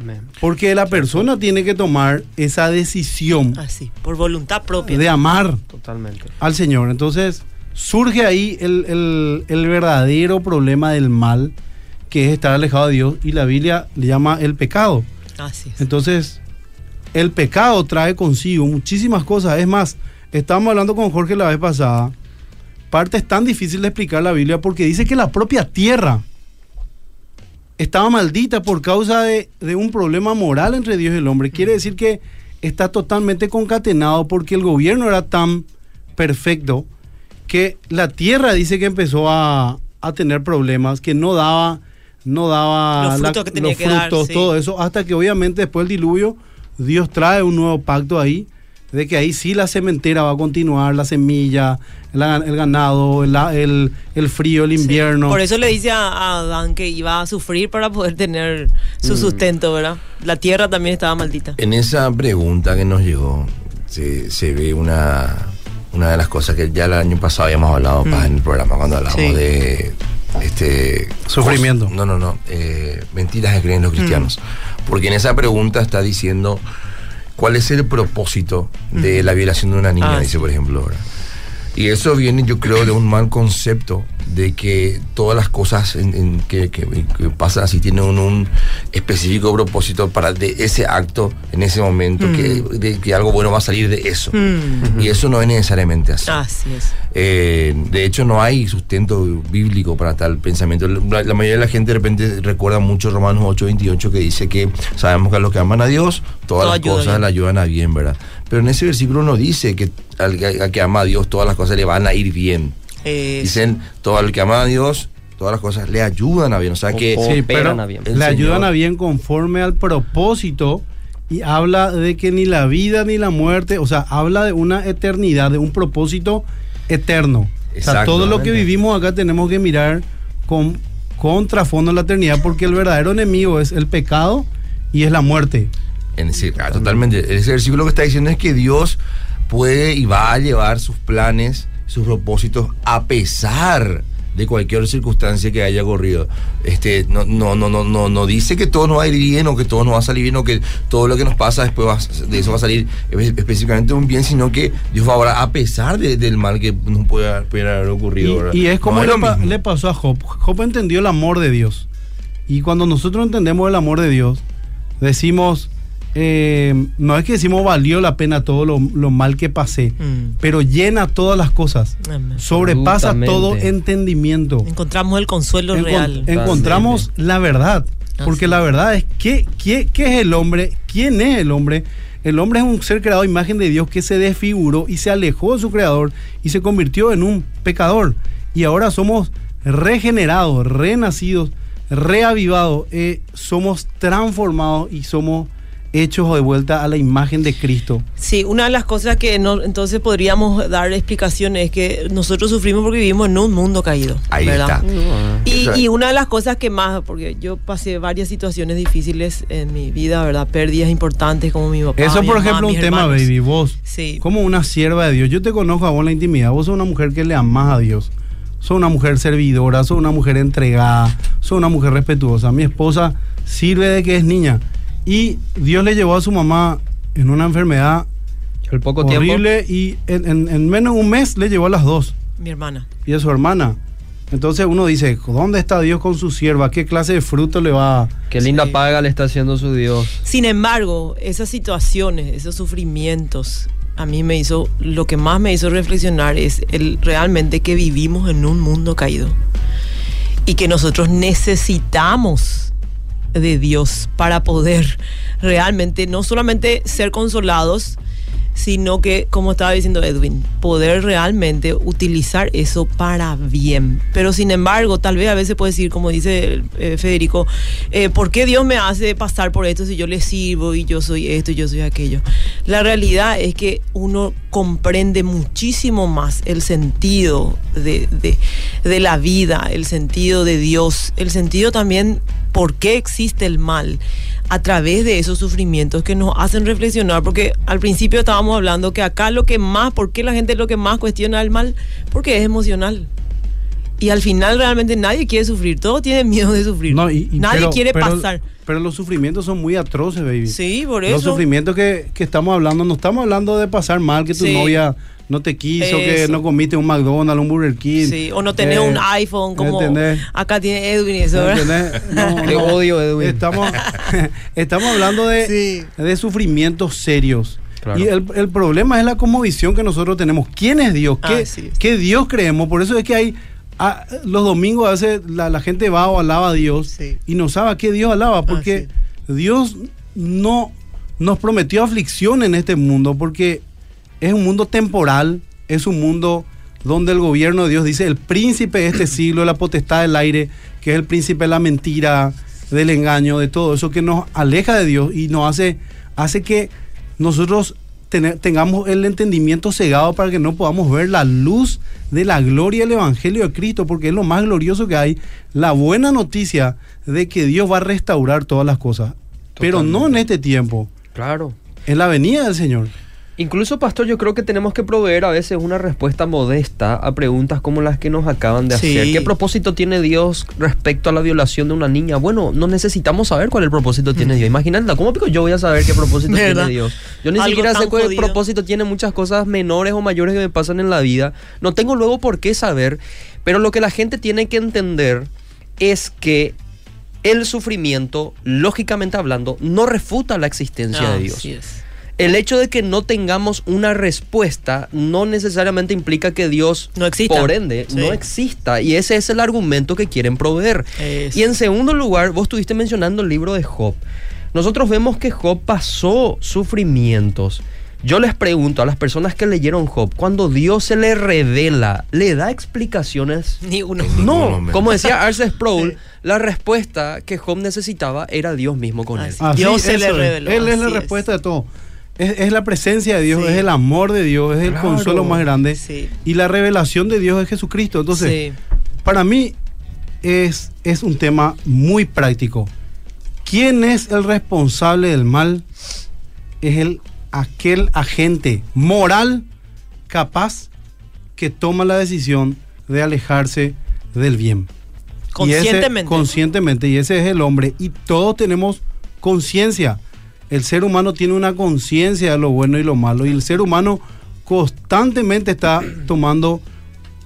B: Amén.
A: Porque la persona tiene que tomar esa decisión
C: Así, por voluntad propia.
A: de amar
B: Totalmente.
A: al Señor. Entonces surge ahí el, el- el verdadero problema del mal, que es estar alejado de Dios, y la Biblia le llama el pecado.
C: Así es.
A: Entonces, el pecado trae consigo muchísimas cosas. Es más, estábamos hablando con Jorge la vez pasada. Parte es tan difícil de explicar la Biblia porque dice que la propia tierra estaba maldita por causa de, de un problema moral entre Dios y el hombre. Quiere decir que está totalmente concatenado porque el gobierno era tan perfecto que la tierra dice que empezó a, a tener problemas, que no daba, no daba
C: Los frutos que tenía
A: los
C: que dar,
A: frutos,
C: sí.
A: todo eso, hasta que obviamente después del diluvio Dios trae un nuevo pacto ahí, de que ahí sí la cementera va a continuar, la semilla, la- el ganado, el, el- el frío, el
C: Sí.
A: invierno.
C: Por eso le dice a, a Adán que iba a sufrir para poder tener su sustento, ¿verdad? La tierra también estaba maldita.
D: En esa pregunta que nos llegó, se, se ve una, una de las cosas que ya el año pasado habíamos hablado pa, en el programa, cuando hablamos
C: Sí.
D: de este
A: Sufrimiento.
D: cos- no, no, no. eh, mentiras que creen los cristianos. Porque en esa pregunta está diciendo cuál es el propósito de la violación de una niña,
C: Ah,
D: dice
C: sí.
D: por ejemplo ahora. Y eso viene, yo creo, de un mal concepto de que todas las cosas en- en que, que- que pasan así tienen un, un específico propósito para de ese acto en ese momento, que, de que algo bueno va a salir de eso.
C: Mm.
D: Y eso no es necesariamente así.
C: Así es.
D: Eh, de hecho, no hay sustento bíblico para tal pensamiento. La, la mayoría de la gente de repente recuerda mucho Romanos 8:28 que dice que sabemos que a los que aman a Dios, todas
C: Todo
D: las
C: ayuda
D: cosas le ayudan a bien, ¿verdad? Pero en ese versículo no dice que al, al que ama a Dios, todas las cosas le van a ir bien.
C: Eh,
D: Dicen, todo el que ama a Dios, todas las cosas le ayudan a bien. O sea que...
B: O-
A: Sí,
B: Cooperan
A: pero
B: a bien.
D: El
A: le ayudan a bien conforme al propósito y habla de que ni la vida ni la muerte, o sea, habla de una eternidad, de un propósito eterno. O sea, todo lo que vivimos acá tenemos que mirar con, con trasfondo en la eternidad porque el verdadero enemigo es el pecado y es la muerte.
D: En ese, ah, totalmente. Ese versículo que está diciendo es que Dios puede y va a llevar sus planes, sus propósitos, a pesar de cualquier circunstancia que haya ocurrido. Este, no, no, no, no, no, no dice que todo nos va a ir bien o que todo nos va a salir bien o que todo lo que nos pasa después va- de eso va a salir espe- específicamente un bien, sino que Dios va a obrar a pesar de- del mal que nos pueda, pudiera haber ocurrido.
A: Y, y es como
D: No
A: le, pa- le pasó a Job. Job entendió el amor de Dios. Y cuando nosotros entendemos el amor de Dios, decimos, eh, no es que decimos valió la pena todo lo, lo mal que pasé,
C: Mm.
A: pero llena todas las cosas.
C: Amén.
A: Sobrepasa todo entendimiento.
C: Encontramos el consuelo
A: Encon-
C: real.
A: encontramos la verdad. Porque
C: Así
A: la verdad es que, ¿qué, qué es el hombre? ¿Quién es el hombre? El hombre es un ser creado a imagen de Dios que se desfiguró y se alejó de su creador y se convirtió en un pecador. Y ahora somos regenerados, renacidos, reavivados, eh, somos transformados y somos hechos de vuelta a la imagen de Cristo.
C: Sí, una de las cosas que no, entonces podríamos dar explicaciones es que nosotros sufrimos porque vivimos en un mundo caído.
D: Ahí
C: ¿verdad?
D: está.
C: Y,
D: Eso es.
C: y una de las cosas que más, porque yo pasé varias situaciones difíciles en mi vida, ¿verdad? Pérdidas importantes como mi papá.
A: Eso,
C: mi
A: por
C: mamá,
A: ejemplo, un tema, baby. Vos,
C: Sí.
A: como una sierva de Dios, yo te conozco a vos en la intimidad. Vos sos una mujer que le amás a Dios. Sos una mujer servidora, sos una mujer entregada, sos una mujer respetuosa. Mi esposa sirve de que es niña. Y Dios le llevó a su mamá en una enfermedad
B: El poco tiempo.
A: horrible y en, en- en menos de un mes le llevó a las dos
C: Mi hermana.
A: y a su hermana. Entonces uno dice, ¿dónde está Dios con su sierva? ¿Qué clase de fruto le va a...?
B: Qué linda
C: Sí.
B: paga le está haciendo su Dios.
C: Sin embargo, esas situaciones, esos sufrimientos, a mí me hizo, lo que más me hizo reflexionar es el realmente que vivimos en un mundo caído y que nosotros necesitamos de Dios para poder realmente no solamente ser consolados, sino que, como estaba diciendo Edwin, poder realmente utilizar eso para bien. Pero sin embargo, tal vez a veces puede decir, como dice eh, Federico, eh, ¿por qué Dios me hace pasar por esto si yo le sirvo y yo soy esto y yo soy aquello? La realidad es que uno comprende muchísimo más el sentido de, de- de la vida, el sentido de Dios, el sentido también por qué existe el mal a través de esos sufrimientos que nos hacen reflexionar, porque al principio estábamos hablando que acá lo que más, ¿por qué la gente lo que más cuestiona el mal? Porque es emocional. Y al final realmente nadie quiere sufrir, todos tienen miedo de sufrir.
A: No, y- y-
C: nadie
A: pero-
C: quiere
A: pero-
C: pasar.
A: Pero los sufrimientos son muy atroces, baby.
C: Sí, por
A: Los
C: eso.
A: sufrimientos que, que estamos hablando, no estamos hablando de pasar mal, que tu
C: Sí.
A: novia no te quiso, que no comiste un McDonald's, un Burger King.
C: Sí, o no tenés
A: Eh,
C: un iPhone como
A: ¿entendés?
C: acá tiene Edwin y eso, ¿verdad?
A: ¿Entendés? *laughs* No,
B: Te
A: no.
B: odio, Edwin.
A: Estamos, *laughs* estamos hablando de,
C: Sí.
A: de sufrimientos serios.
B: Claro.
A: Y el, el problema es la conmovisión que nosotros tenemos. ¿Quién es Dios? ¿Qué,
C: es.
A: qué Dios creemos? Por eso es que hay. ah, los domingos a veces la, la gente va o alaba a Dios
C: Sí.
A: y no sabe a qué Dios alaba, porque Dios no nos prometió aflicción en este mundo, porque es un mundo temporal, es un mundo donde el gobierno de Dios dice el príncipe de este siglo, la potestad del aire, que es el príncipe de la mentira, del engaño, de todo eso que nos aleja de Dios y nos hace, hace que nosotros tengamos el entendimiento cegado para que no podamos ver la luz de la gloria del Evangelio de Cristo, porque es lo más glorioso que hay, la buena noticia de que Dios va a restaurar todas las cosas, pero no en este tiempo,
B: Claro.
A: en la venida del Señor.
B: Incluso, pastor, yo creo que tenemos que proveer a veces una respuesta modesta a preguntas como las que nos acaban de
C: Sí.
B: hacer. ¿Qué propósito tiene Dios respecto a la violación de una niña? Bueno, no necesitamos saber cuál es el propósito tiene Dios. Imagínate, ¿cómo pico yo voy a saber qué propósito tiene. Dios? Yo ni
C: Algo
B: siquiera sé cuál
C: jodido.
B: propósito tiene muchas cosas menores o mayores que me pasan en la vida. No tengo luego por qué saber, pero lo que la gente tiene que entender es que el sufrimiento, lógicamente hablando, no refuta la existencia de Dios.
C: Es.
B: El hecho de que no tengamos una respuesta no necesariamente implica que Dios,
C: No exista.
B: por ende,
C: Sí.
B: no exista. Y ese es el argumento que quieren proveer. Y en segundo lugar, vos estuviste mencionando el libro de Job. Nosotros vemos que Job pasó sufrimientos. Yo les pregunto a las personas que leyeron Job, cuando Dios se le revela, ¿le da explicaciones?
C: Ni uno.
B: No, como decía Arce *laughs* Sproul,
C: Sí.
B: la respuesta que Job necesitaba era Dios mismo con él.
C: Así. Dios se le reveló,
A: Él es la
C: es.
A: respuesta de todo. Es, es la presencia de Dios,
C: Sí.
A: es el amor de Dios, es el consuelo más grande.
C: Sí.
A: Y la revelación de Dios es Jesucristo. Entonces,
C: Sí.
A: para mí es, es un tema muy práctico. ¿Quién es el responsable del mal? Es el, aquel agente moral capaz que toma la decisión de alejarse del bien. Y ese-
C: Conscientemente.
A: conscientemente, y ese es el hombre. Y todos tenemos conciencia. El ser humano tiene una conciencia de lo bueno y lo malo. Y el ser humano constantemente está *clears throat* tomando,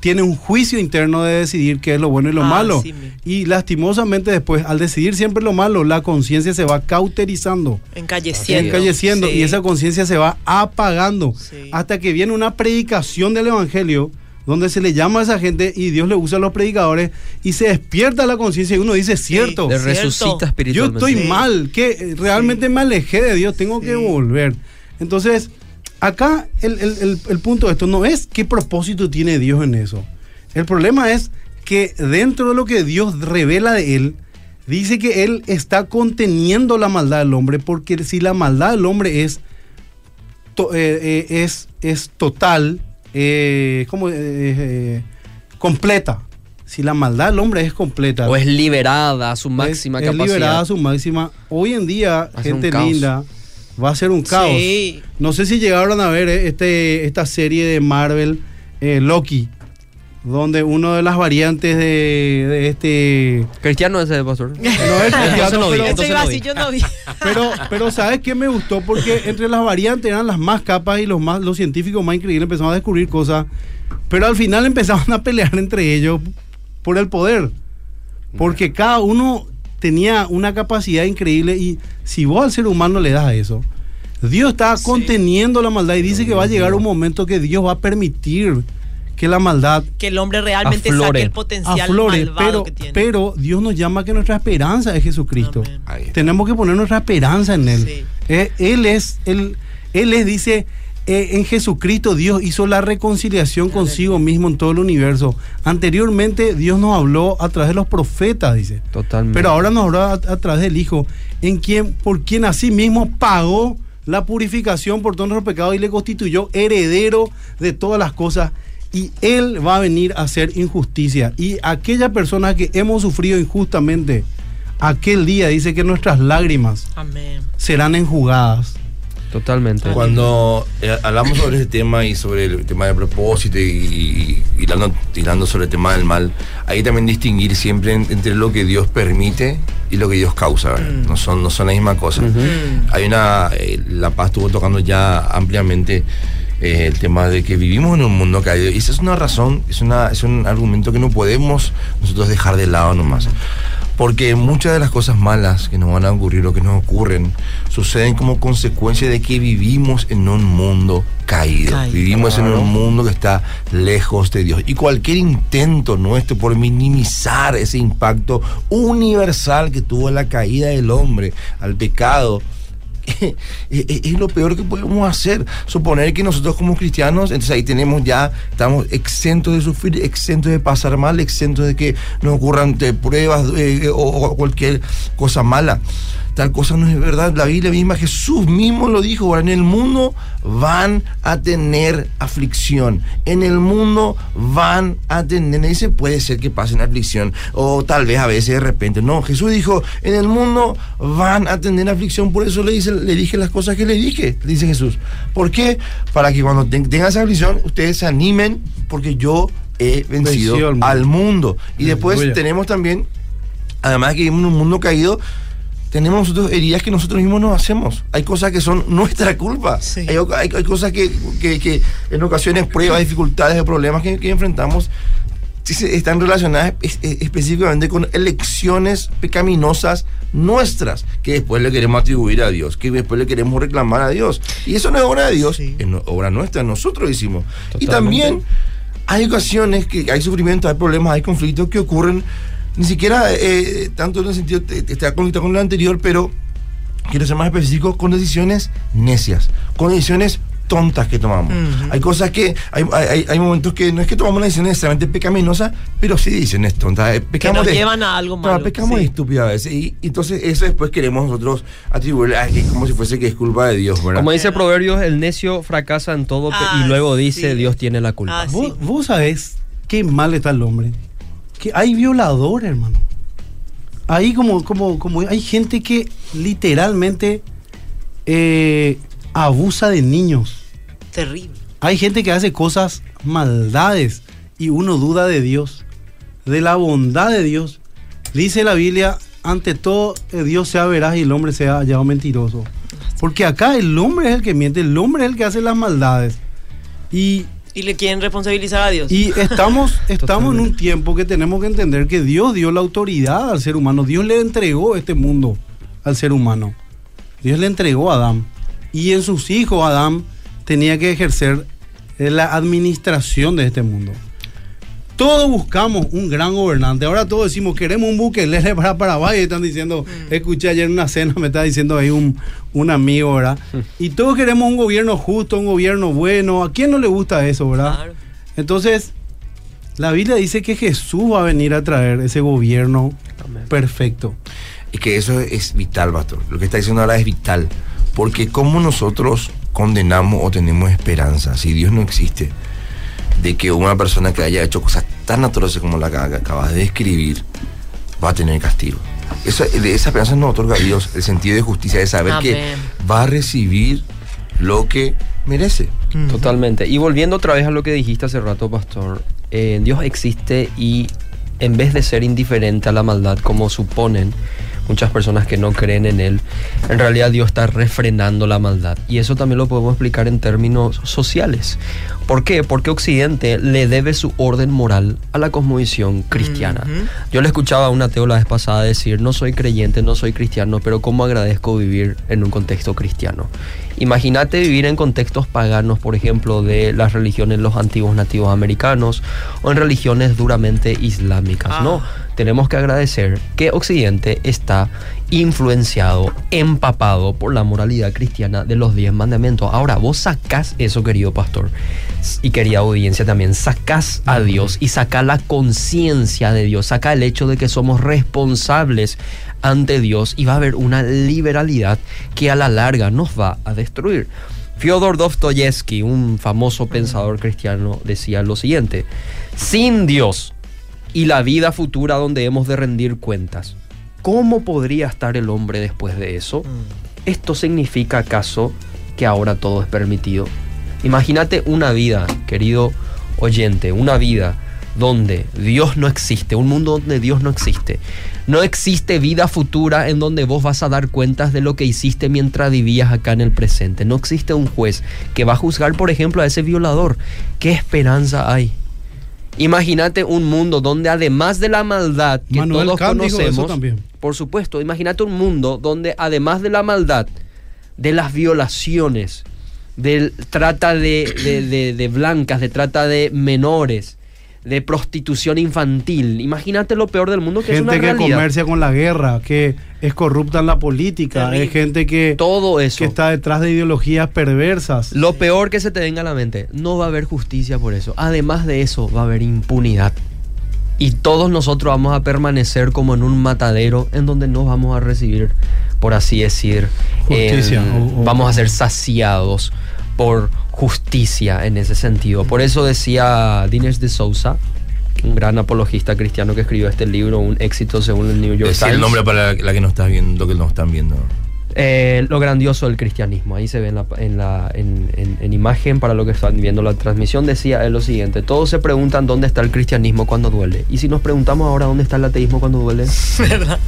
A: tiene un juicio interno de decidir qué es lo bueno y lo
C: Ah,
A: malo.
C: sí.
A: Y lastimosamente después, al decidir siempre lo malo, la conciencia se va cauterizando,
C: Encalleciendo.
A: encalleciendo,
C: Sí.
A: y esa conciencia se va apagando.
C: Sí.
A: Hasta que viene una predicación del Evangelio donde se le llama a esa gente y Dios le usa a los predicadores y se despierta la conciencia y uno dice, cierto,
B: resucita
A: yo
B: espiritualmente.
A: estoy
C: Sí.
A: mal, que eh, realmente me alejé de Dios, tengo que volver. Entonces, acá el, el- el- el punto de esto no es qué propósito tiene Dios en eso. El problema es que dentro de lo que Dios revela de Él, dice que Él está conteniendo la maldad del hombre, porque si la maldad del hombre es, to- eh, eh, es, es total, eh, como eh, completa, si la maldad del hombre es completa,
B: O es liberada a su máxima
A: es, es
B: capacidad.
A: liberada a su máxima. Hoy en día,
B: Va
A: gente linda, va a ser un caos.
C: Sí.
A: No sé si llegaron a ver eh, este, esta serie de Marvel, eh, Loki, donde uno de las variantes de, de este...
B: Cristiano ese pastor. *laughs*
A: No es cristiano,
B: no vi,
A: pero,
C: Eso
B: entonces
C: iba
B: no
C: así,
B: vi.
C: yo no vi. *laughs*
A: pero, pero ¿sabes qué me gustó? Porque entre las variantes eran las más capas y los, más, los científicos más increíbles empezaron a descubrir cosas, pero al final *laughs* empezaban a pelear entre ellos por el poder. Porque cada uno tenía una capacidad increíble y si vos al ser humano le das eso, Dios está conteniendo la maldad y dice que va a llegar un momento que Dios va a permitir que la maldad
C: Que el hombre realmente
B: Aflore.
C: saque el potencial
A: aflore,
C: malvado
A: pero,
C: que tiene.
A: pero Dios nos llama a que nuestra esperanza es Jesucristo. Tenemos que poner nuestra esperanza en Él.
C: Sí.
A: Eh, él es, él, él es, dice, eh, en Jesucristo Dios hizo la reconciliación consigo mismo en todo el universo. Anteriormente Dios nos habló a través de los profetas, dice.
B: Totalmente.
A: Pero ahora nos habla a, a través del Hijo, en quien, por quien así mismo pagó la purificación por todos nuestros pecados y le constituyó heredero de todas las cosas. Y Él va a venir a hacer injusticia. Y aquella persona que hemos sufrido injustamente, aquel día dice que nuestras lágrimas
C: Amén.
A: serán enjugadas.
B: Totalmente.
D: Cuando eh, hablamos sobre este tema y sobre el tema de propósito y, y, y hilando, hilando sobre el tema del mal, hay también distinguir siempre en- entre lo que Dios permite y lo que Dios causa. ¿verdad? No, son, no son la misma cosa. Hay una. eh, la Paz estuvo tocando ya ampliamente eh, el tema de que vivimos en un mundo caído. Y esa es una razón, es, una, es un argumento que no podemos nosotros dejar de lado nomás. Porque muchas de las cosas malas que nos van a ocurrir o que nos ocurren suceden como consecuencia de que vivimos en un mundo caído.
C: Caído.
D: Vivimos en un mundo que está lejos de Dios. Y cualquier intento nuestro por minimizar ese impacto universal que tuvo la caída del hombre al pecado, *laughs* es, lo peor que podemos hacer. Suponer que nosotros como cristianos, entonces ahí tenemos ya, estamos exentos de sufrir, exentos de pasar mal, exentos de que nos ocurran pruebas eh, o cualquier cosa mala. Tal cosa no es verdad. La Biblia misma, Jesús mismo lo dijo. "Ahora, En el mundo van a tener aflicción. En el mundo van a tener. Dice puede ser que pasen aflicción. O tal vez a veces de repente. No, Jesús dijo: En el mundo van a tener aflicción. Por eso le, dice, le dije las cosas que le dije, dice Jesús. ¿Por qué? Para que cuando ten- tengan esa aflicción, ustedes se animen, porque yo he vencido
A: al mundo.
D: al mundo. Y después
A: Aleluya.
D: tenemos también además de que vivimos en un mundo caído, tenemos nosotros heridas que nosotros mismos nos hacemos. Hay cosas que son nuestra culpa.
C: Sí.
D: Hay, hay- hay cosas que, que- que en ocasiones pruebas, dificultades o problemas que, que enfrentamos están relacionadas es- es- específicamente con elecciones pecaminosas nuestras que después le queremos atribuir a Dios, que después le queremos reclamar a Dios. Y eso no es obra de Dios,
C: Sí.
D: es obra nuestra, nosotros hicimos. Y
B: Totalmente.
D: también hay ocasiones que hay sufrimiento, hay problemas, hay conflictos que ocurren, ni siquiera eh, tanto en el sentido, está conectado con lo anterior, pero quiero ser más específico, con decisiones necias, con decisiones tontas que tomamos.
C: Ujú.
D: Hay cosas que, hay, hay, hay momentos que no es que tomamos una decisión necesariamente pecaminosa, pero sí decisiones tontas. eh,
C: Que
D: Pecamos
C: nos
D: de-
C: llevan a algo
D: Claro,
C: malo.
D: pecamos de
C: sí.
D: estúpido a veces. Y, y entonces eso después queremos nosotros atribuirle a que como si fuese que es culpa de Dios, ¿verdad?
B: Como dice Proverbios, el necio fracasa en todo
C: Ah,
B: y luego dice
C: sí.
B: Dios tiene la culpa.
C: Ah, sí.
A: ¿Vos, vos sabés qué mal está el hombre. Que hay violadores, hermano. Ahí como, como, como hay gente que literalmente eh, abusa de niños.
C: Terrible.
A: Hay gente que hace cosas maldades y uno duda de Dios, de la bondad de Dios. Dice la Biblia, ante todo eh, Dios sea veraz y el hombre sea hallado mentiroso. Porque acá el hombre es el que miente, el hombre es el que hace las maldades. Y
C: Y le quieren responsabilizar a Dios.
A: y estamos, *laughs* estamos en un tiempo que tenemos que entender que Dios dio la autoridad al ser humano. Dios le entregó este mundo al ser humano. Dios le entregó a Adán. Y en sus hijos Adán tenía que ejercer eh, la administración de este mundo. Todos buscamos un gran gobernante. Ahora todos decimos, queremos un Bukele para Paraguay. Y están diciendo, escuché ayer en una cena, me estaba diciendo ahí un, un amigo, ¿verdad? *laughs* Y todos queremos un gobierno justo, un gobierno bueno. ¿A quién no le gusta eso, verdad?
C: Claro.
A: Entonces, la Biblia dice que Jesús va a venir a traer ese gobierno perfecto.
D: Es que eso es vital, pastor. Lo que está diciendo ahora es vital. Porque como nosotros condenamos o tenemos esperanza, si Dios no existe, de que una persona que haya hecho cosas tan atroces como la que acabas de describir, va a tener castigo. Eso, de esa esperanza nos otorga Dios el sentido de justicia, de saber que va a recibir lo que merece.
B: Totalmente. Y volviendo otra vez a lo que dijiste hace rato, pastor, eh, Dios existe y en vez de ser indiferente a la maldad como suponen muchas personas que no creen en Él, en realidad Dios está refrenando la maldad. Y eso también lo podemos explicar en términos sociales. ¿Por qué? Porque Occidente le debe su orden moral a la cosmovisión cristiana. Yo le escuchaba a un ateo la vez pasada decir, no soy creyente, no soy cristiano, pero cómo agradezco vivir en un contexto cristiano. Imagínate vivir en contextos paganos, por ejemplo, de las religiones los antiguos nativos americanos o en religiones duramente islámicas.
C: Ah.
B: No, tenemos que agradecer que Occidente está influenciado, empapado por la moralidad cristiana de los diez mandamientos. Ahora, vos sacás eso, querido pastor, y querida audiencia también, sacás a Dios y saca la conciencia de Dios, saca el hecho de que somos responsables ante Dios y va a haber una liberalidad que a la larga nos va a destruir. Fyodor Dostoyevsky, un famoso pensador cristiano, decía lo siguiente, sin Dios y la vida futura donde hemos de rendir cuentas, ¿cómo podría estar el hombre después de eso?
C: Mm.
B: ¿Esto significa acaso que ahora todo es permitido. Imagínate una vida, querido oyente, una vida donde Dios no existe, un mundo donde Dios no existe. No existe vida futura en donde vos vas a dar cuentas de lo que hiciste mientras vivías acá en el presente. No existe un juez que va a juzgar, por ejemplo, a ese violador. ¿Qué esperanza hay? Imagínate un mundo donde además de la maldad que
A: Manuel
B: todos
A: Kant
B: conocemos, por supuesto, imagínate un mundo donde además de la maldad, de las violaciones, de trata de, de- de- de blancas, de trata de menores, de prostitución infantil, imagínate lo peor del mundo que es una
A: Gente que
B: realidad.
A: comercia con la guerra, que es corrupta en la política,
C: Terrible.
A: es gente que,
B: Todo eso.
A: que está detrás de ideologías perversas.
B: Lo peor que se te venga a la mente, no va a haber justicia por eso. Además de eso, va a haber impunidad. Y todos nosotros vamos a permanecer como en un matadero en donde no vamos a recibir, por así decir,
A: Justicia,
B: en-
A: o- o-
B: vamos a ser saciados por justicia en ese sentido. Por eso decía Dinesh de Souza, un gran apologista cristiano que escribió este libro, un éxito según el New York
D: Decir
B: Times.
D: el nombre para la que no estás viendo, que no están viendo.
B: Eh, lo grandioso del cristianismo. Ahí se ve en, la, en, la- en- en- en imagen para lo que están viendo la transmisión. Decía él lo siguiente: Todos se preguntan dónde está el cristianismo cuando duele. Y si nos preguntamos ahora dónde está el ateísmo cuando duele, *laughs*
C: ¿Verdad?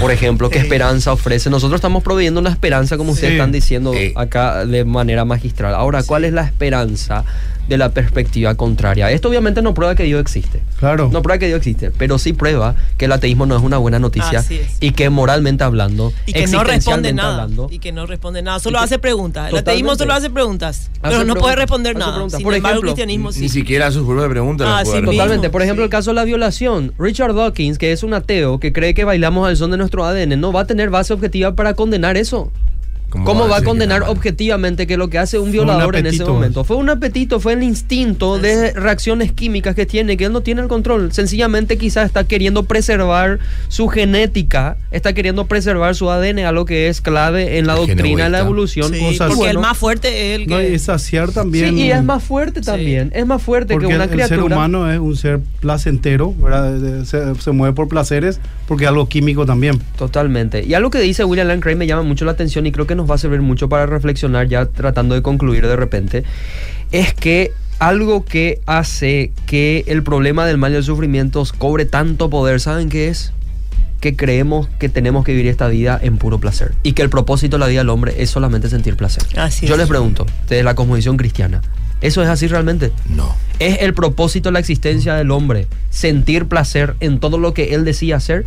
B: por ejemplo, ¿qué
C: Sí.
B: esperanza ofrece? Nosotros estamos proveyendo una esperanza, como ustedes
A: Sí.
B: están diciendo
D: Eh.
B: acá de manera magistral. Ahora, ¿cuál es la esperanza de la perspectiva contraria? Esto obviamente no prueba que Dios existe.
A: Claro.
B: No prueba que Dios existe, pero sí prueba que el ateísmo no es una buena noticia y que moralmente hablando,
C: Y que no responde nada.
B: hablando,
C: Y que no responde nada. Solo hace preguntas. El ateísmo solo hace preguntas.
B: Hace
C: pero no
B: preguntas,
C: puede responder nada. Sin
B: Por
C: embargo,
B: ejemplo,
C: el cristianismo sí.
D: Ni siquiera a sus propias preguntas
C: Ah, sí.
B: Totalmente. Por ejemplo,
C: Sí.
B: el caso de la violación. Richard Dawkins, que es un ateo que cree que bailamos al son de nuestro ADN, no va a tener base objetiva para condenar eso. ¿Cómo, va a
D: que
B: condenar
D: mal?
B: objetivamente que lo que hace un
A: un
B: violador en ese momento? Fue un apetito, fue el instinto de reacciones químicas que tiene, que él no tiene el control. Sencillamente quizás está queriendo preservar su genética, está queriendo preservar su ADN, algo que es clave en la
D: El
B: doctrina de la evolución.
C: Sí,
A: cosas-
C: porque el
B: Bueno,
C: más fuerte es el
A: No,
C: que.
A: y saciar también.
B: Sí, y es más fuerte también, es más fuerte
A: porque
B: que una
A: el, el
B: criatura.
A: ser humano es un ser placentero, ¿verdad? De- Se, se mueve por placeres, porque es algo químico también.
B: Totalmente. Y algo que dice William Lane Craig me llama mucho la atención y creo que nos va a servir mucho para reflexionar ya tratando de concluir de repente, es que algo que hace que el problema del mal y el sufrimiento cobre tanto poder, ¿saben qué es? Que creemos que tenemos que vivir esta vida en puro placer y que el propósito de la vida del hombre es solamente sentir placer.
C: Así
B: Yo
C: es.
B: les pregunto, desde la cosmovisión cristiana, ¿eso es así realmente?
D: No.
B: ¿Es el propósito de la existencia del hombre sentir placer en todo lo que él decía hacer?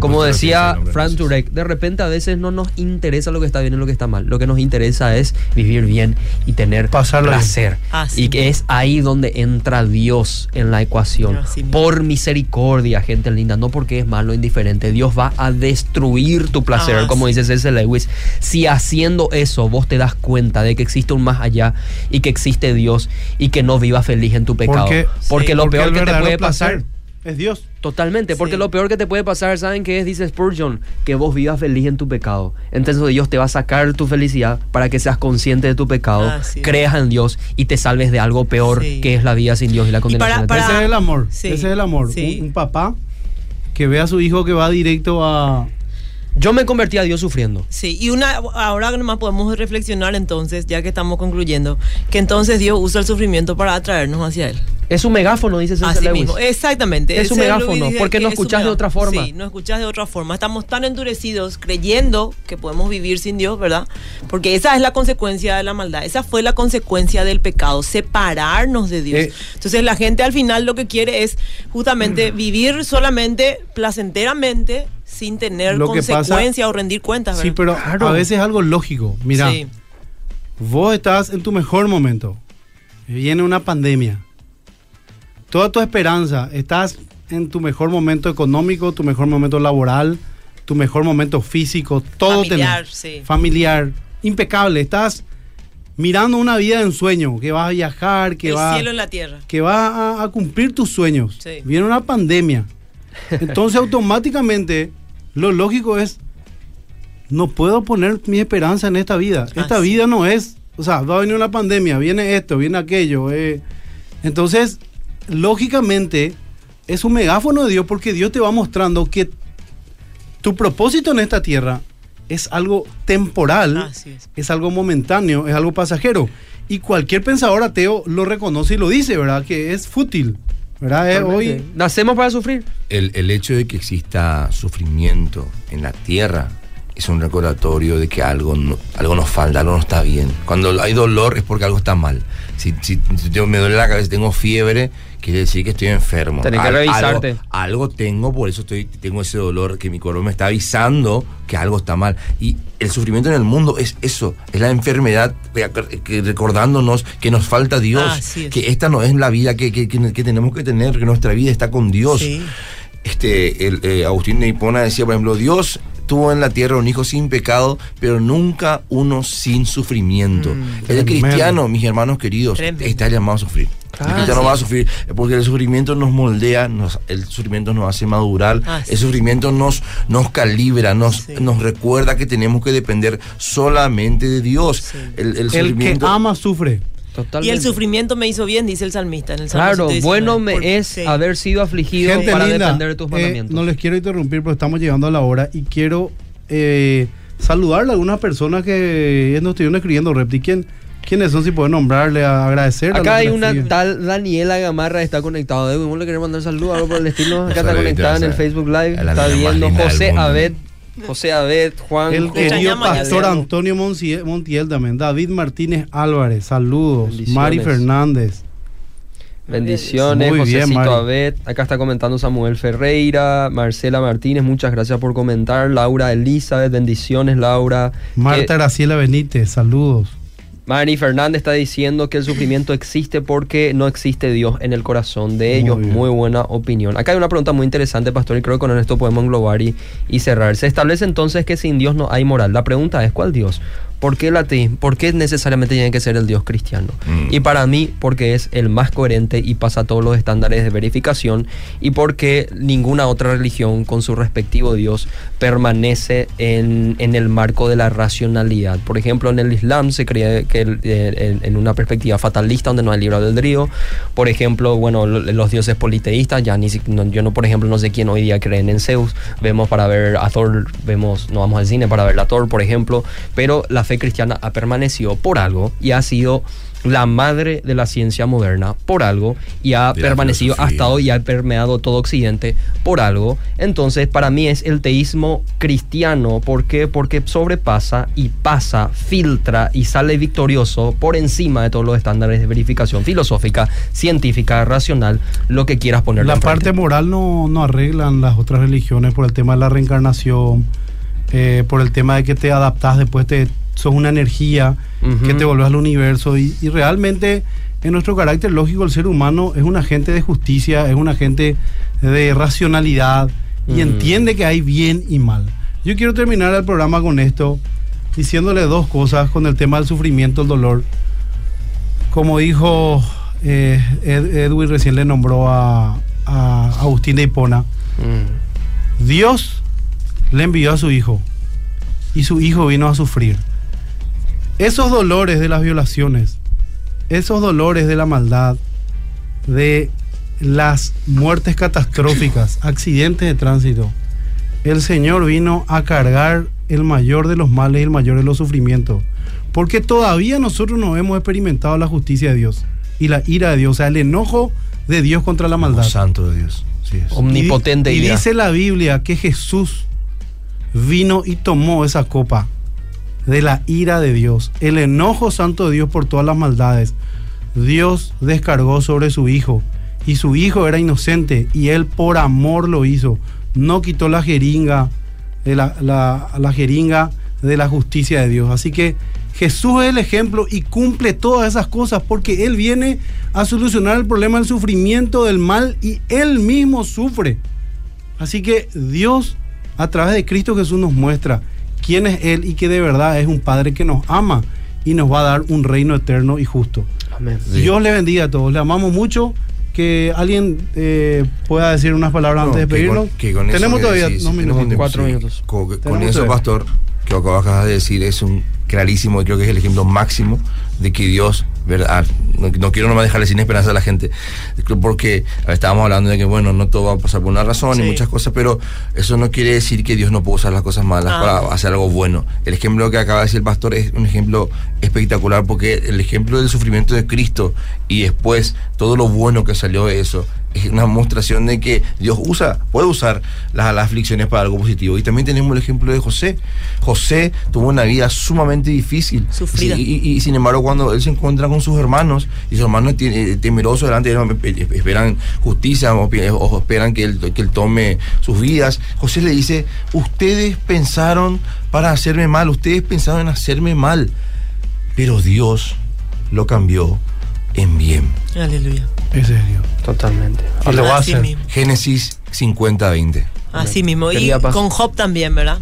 B: Como decía
D: entonces.
B: Turek, de repente a veces no nos interesa lo que está bien y lo que está mal. Lo que nos interesa es vivir bien y tener
A: Pasarla bien.
B: placer.
C: Así
B: y que es ahí donde entra Dios en la ecuación.
C: Así.
B: Por misericordia, gente linda, no porque es malo o indiferente. Dios va a destruir tu placer,
C: Ah,
B: como
C: sí.
B: dice C.S. Lewis. Si haciendo eso vos te das cuenta de que existe un más allá y que existe Dios y que no vivas feliz en tu pecado.
A: Porque,
B: Porque,
C: Sí.
B: lo
A: porque
B: peor que te puede
A: placer
B: pasar.
A: Es Dios.
B: Totalmente, porque
C: Sí.
B: lo peor que te puede pasar, ¿saben qué es? Dice Spurgeon, que vos vivas feliz en tu pecado. Entonces Dios te va a sacar tu felicidad para que seas consciente de tu pecado,
C: es.
B: creas en Dios y te salves de algo peor
C: Sí.
B: que es la vida sin Dios y la condenación.
C: para-
B: eterna.
A: Ese es el amor.
C: Sí,
A: Ese es el amor.
C: sí.
A: Un, un papá que ve a su hijo que va directo a.
B: Yo me convertí a Dios sufriendo.
C: Sí, y una, ahora nomás podemos reflexionar entonces, ya que estamos concluyendo, que entonces Dios usa el sufrimiento para atraernos hacia Él.
B: Es un megáfono, dice.
C: Así
B: Lewis.
C: mismo, exactamente.
B: Es un megáfono, porque
C: que
B: no
C: es
B: escuchás de
C: megáfono.
B: otra forma.
C: Sí, no escuchás de otra forma. Estamos tan endurecidos creyendo que podemos vivir sin Dios, ¿verdad? Porque esa es la consecuencia de la maldad. Esa fue la consecuencia del pecado, separarnos de Dios.
A: Eh.
C: Entonces la gente al final lo que quiere es justamente *clears throat* vivir solamente placenteramente sin tener
A: Lo que pasa-
C: consecuencia o rendir cuentas,
A: Sí, pero
B: Claro.
A: a veces es algo lógico. Mira,
C: Sí.
A: vos estás en tu mejor momento. Viene una pandemia. Toda tu esperanza, estás en tu mejor momento económico, tu mejor momento laboral, tu mejor momento físico, todo
C: Familiar,
A: tenés.
C: sí.
A: Familiar, impecable. Estás mirando una vida de ensueño, que vas a viajar, que
C: el
A: vas
C: cielo en la tierra.
A: que va a, a cumplir tus sueños.
C: Sí.
A: Viene una pandemia. *laughs* Entonces automáticamente lo lógico es, no puedo poner mi esperanza en esta vida. Esta
C: Así.
A: vida no es, o sea, va a venir una pandemia, viene esto, viene aquello. eh. Entonces, lógicamente, es un megáfono de Dios porque Dios te va mostrando que tu propósito en esta tierra es algo temporal,
C: Así es.
A: es algo momentáneo, es algo pasajero. Y cualquier pensador ateo lo reconoce y lo dice, ¿verdad? Que es fútil, ¿verdad? Eh, hoy
B: Nacemos para sufrir.
D: El, el hecho de que exista sufrimiento en la tierra es un recordatorio de que algo, no- algo nos falta, algo no está bien. Cuando hay dolor es porque algo está mal. Si, si- si yo me duele la cabeza, tengo fiebre, quiere decir que estoy enfermo.
B: Tenés que
D: Al-
B: revisarte.
D: Algo, algo tengo, por eso estoy, tengo ese dolor que mi cuerpo me está avisando que algo está mal. Y el sufrimiento en el mundo es eso, es la enfermedad que- recordándonos que nos falta Dios,
C: es.
D: que esta no es la vida que, que- que- que tenemos que tener, que nuestra vida está con Dios
C: Sí.
D: este, el, eh, Agustín de Hipona decía, por ejemplo, Dios tuvo en la tierra un hijo sin pecado, pero nunca uno sin sufrimiento. el
A: Tremendo.
D: cristiano, mis hermanos queridos,
C: Tremendo.
D: está llamado a sufrir.
B: Claro.
D: el cristiano
C: Ah,
D: va a
C: sí.
D: sufrir porque el sufrimiento nos moldea, nos- el sufrimiento nos hace madurar,
C: Ah,
D: el
C: sí.
D: sufrimiento nos, nos calibra, nos,
C: Sí.
D: nos recuerda que tenemos que depender solamente de Dios.
C: Sí.
D: El, el
A: el que ama sufre.
B: Totalmente.
C: Y el sufrimiento me hizo bien, dice el salmista en el Salmo
B: Claro,
C: 119,
B: bueno me
C: porque-
B: es
C: sí.
B: haber sido afligido
A: Gente
B: para
A: linda,
B: depender de tus
A: eh,
B: mandamientos.
A: no les quiero interrumpir, pero estamos llegando a la hora y quiero eh, saludarle a algunas personas que nos estuvieron escribiendo, Repti. ¿Quién, ¿Quiénes son? Si pueden nombrarle, a agradecer.
B: Acá hay una
A: siguen.
B: tal Daniela Gamarra está conectada. De le queremos mandar saludos algo por el estilo. Acá está conectada en el Facebook Live. Está viendo José. Abed. José Abed, Juan.
A: El querido pastor. Antonio Montiel, Montiel también. David Martínez Álvarez, saludos. Mari Fernández.
B: Bendiciones,
A: Muy bien.
B: Abed. Acá está comentando Samuel Ferreira, Marcela Martínez, muchas gracias por comentar. Laura Elizabeth, bendiciones, Laura.
A: Marta Graciela Benítez, saludos.
B: Mari Fernández está diciendo que el sufrimiento existe porque no existe Dios en el corazón de ellos. Muy buena opinión. Acá hay una pregunta muy interesante, Pastor, y creo que con esto podemos englobar y, y cerrar. Se establece entonces que sin Dios no hay moral. La pregunta es, ¿cuál Dios? ¿Por qué el ateísmo? ¿Por qué necesariamente tiene que ser el Dios cristiano?
D: Mm.
B: Y para mí, porque es el más coherente y pasa todos los estándares de verificación y porque ninguna otra religión con su respectivo Dios permanece en, en el marco de la racionalidad. Por ejemplo, en el Islam se cree que el- eh, en, en una perspectiva fatalista donde no hay libre albedrío. Por ejemplo, bueno, lo- los dioses politeístas, ya ni no- yo no, por ejemplo, no sé quién hoy día creen en Zeus. Vemos para ver a Thor, vemos, no vamos al cine para ver a Thor, por ejemplo, pero la fe cristiana ha permanecido por algo y ha sido la madre de la ciencia moderna por algo y ha
D: De
B: permanecido hasta hoy y ha permeado todo Occidente por algo. Entonces, para mí es el teísmo cristiano. ¿Por qué? Porque sobrepasa y pasa, filtra y sale victorioso por encima de todos los estándares de verificación filosófica, científica, racional, lo que quieras poner.
A: La parte moral no, no arreglan las otras religiones por el tema de la reencarnación, eh, por el tema de que te adaptas, después te sos una energía que te volvés al universo y, y realmente en nuestro carácter lógico el ser humano es un agente de justicia, es un agente de racionalidad y
B: Ujú.
A: entiende que hay bien y mal. Yo quiero terminar el programa con esto, diciéndole dos cosas con el tema del sufrimiento, el dolor. Como dijo eh, Ed- Edwin, recién le nombró a, a Agustín de Hipona,
B: Mm.
A: Dios le envió a su hijo y su hijo vino a sufrir. Esos dolores de las violaciones, esos dolores de la maldad, de las muertes catastróficas, *clears throat* accidentes de tránsito, el Señor vino a cargar el mayor de los males y el mayor de los sufrimientos. Porque todavía nosotros no hemos experimentado la justicia de Dios y la ira de Dios, o sea, el enojo de Dios contra la maldad.
D: santo de Dios. Sí es.
B: Omnipotente
A: Y, dice la Biblia que Jesús vino y tomó esa copa de la ira de Dios, el enojo santo de Dios por todas las maldades. Dios descargó sobre su hijo y su hijo era inocente y él por amor lo hizo. No quitó la jeringa, de la, la- jeringa de la justicia de Dios. Así que Jesús es el ejemplo y cumple todas esas cosas porque Él viene a solucionar el problema del sufrimiento, del mal y Él mismo sufre. Así que Dios a través de Cristo Jesús nos muestra quién es Él y que de verdad es un Padre que nos ama y nos va a dar un reino eterno y justo.
B: Amén.
D: Sí.
A: Dios le bendiga a todos, le amamos mucho. Que alguien eh, pueda decir unas palabras
D: No,
A: antes de
D: que
A: despedirnos.
D: con- que con eso
A: Tenemos todavía
D: decís,
A: unos
D: tenemos
A: minutitos.
B: Cuatro
D: sí.
B: minutos.
D: Con, eso,
A: todavía.
D: pastor, que acabas de decir es un clarísimo, y creo que es el ejemplo máximo de que Dios, ¿verdad? No, no quiero nomás dejarle sin esperanza a la gente, porque estábamos hablando de que, bueno, no todo va a pasar por una razón
C: Sí.
D: y muchas cosas, pero eso no quiere decir que Dios no puede usar las cosas malas
C: Ah.
D: para hacer algo bueno. El ejemplo que acaba de decir el pastor es un ejemplo espectacular porque el ejemplo del sufrimiento de Cristo y después todo lo bueno que salió de eso es una demostración de que Dios usa, puede usar las, las aflicciones para algo positivo. Y también tenemos el ejemplo de José. José tuvo una vida sumamente difícil.
C: Sufrida.
D: Y, y- y, sin embargo, cuando él se encuentra con sus hermanos y sus hermanos eh, temerosos delante de él, eh, esperan justicia o, o esperan que él, que él tome sus vidas, José le dice, ustedes pensaron para hacerme mal, ustedes pensaron en hacerme mal, pero Dios lo cambió en bien.
C: Aleluya.
A: Ese es Dios.
B: Totalmente.
A: Y lo va a
C: Así
A: hacer.
C: mismo.
D: Génesis 50-20.
C: Así mismo. Y con Job también, ¿verdad?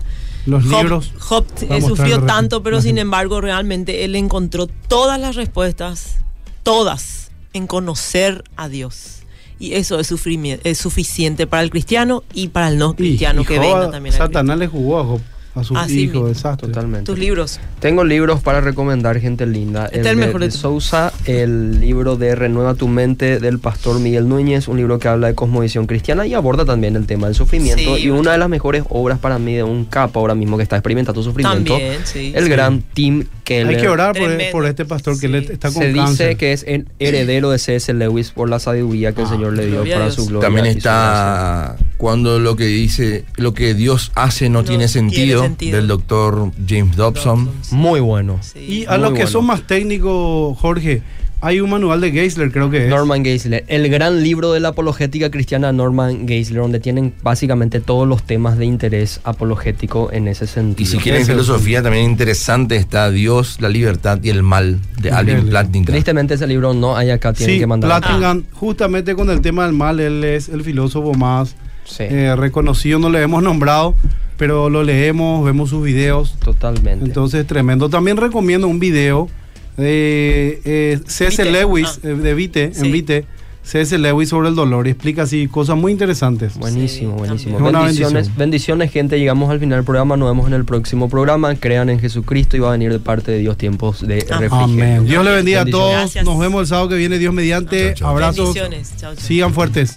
A: Los
C: Job,
A: libros.
C: Job eh, sufrió tanto, pero sin embargo, realmente él encontró todas las respuestas, todas, en conocer a Dios. Y eso es, es suficiente para el cristiano y para el no cristiano
A: y
C: que
A: Job,
C: venga también.
A: Satanás le jugó a Job, a sus
C: Así
A: hijos,
C: mismo.
A: desastre.
B: Totalmente.
C: Tus libros.
B: Tengo libros para recomendar, gente linda.
C: Este es el
B: de,
C: mejor de
B: de
C: todos.
B: Sousa, el libro de Renueva tu mente del pastor Miguel Núñez, un libro que habla de cosmovisión cristiana y aborda también el tema del sufrimiento.
C: Sí,
B: y una de las mejores obras para mí de un capo ahora mismo que está experimentando sufrimiento,
C: También, sí.
B: el
C: sí.
B: gran Tim Keller.
A: Hay que orar por, por este pastor que
C: Sí.
A: le está con
B: Se
A: cáncer.
B: dice que es el heredero de C.S. Lewis por la sabiduría que el
A: Ah,
B: Señor le dio para su gloria.
D: También está cuando lo que dice, lo que Dios hace no,
C: No
D: tiene, sentido,
C: sentido.
D: del doctor James Dobson.
B: Muy bueno.
C: Sí.
A: Y a los que
B: bueno.
A: son más técnicos, Jorge, hay un manual de Geisler, creo que es.
B: Norman Geisler, el gran libro de la apologética cristiana Norman Geisler, donde tienen básicamente todos los temas de interés apologético en ese sentido.
D: Y si quieren filosofía también interesante está Dios, la libertad y el mal de. Alvin Plantinga.
B: Tristemente ese libro no hay acá, tienen
A: Sí,
B: que mandar.
A: Plattingham, justamente con el tema del mal, él es el filósofo más
B: Sí,
A: eh, reconocido, no le hemos nombrado, pero lo leemos, vemos sus videos.
B: totalmente.
A: Entonces, tremendo. También recomiendo un video de eh, C.S. Lewis,
C: Ah.
A: eh, de Vite,
C: Sí.
A: en Vite, C.S. Lewis sobre el dolor y explica así cosas muy interesantes.
B: Buenísimo,
C: Sí,
B: buenísimo. Bendiciones,
A: bendición.
B: bendiciones, gente. Llegamos al final del programa. Nos vemos en el próximo programa. Crean en Jesucristo y va a venir de parte de Dios tiempos de refrigerio.
A: Amén. Dios le bendiga a todos.
C: Gracias.
A: Nos vemos el sábado que viene. Dios mediante.
D: Chao, chao.
A: Abrazos.
C: Bendiciones. Chao, chao.
A: Sigan fuertes.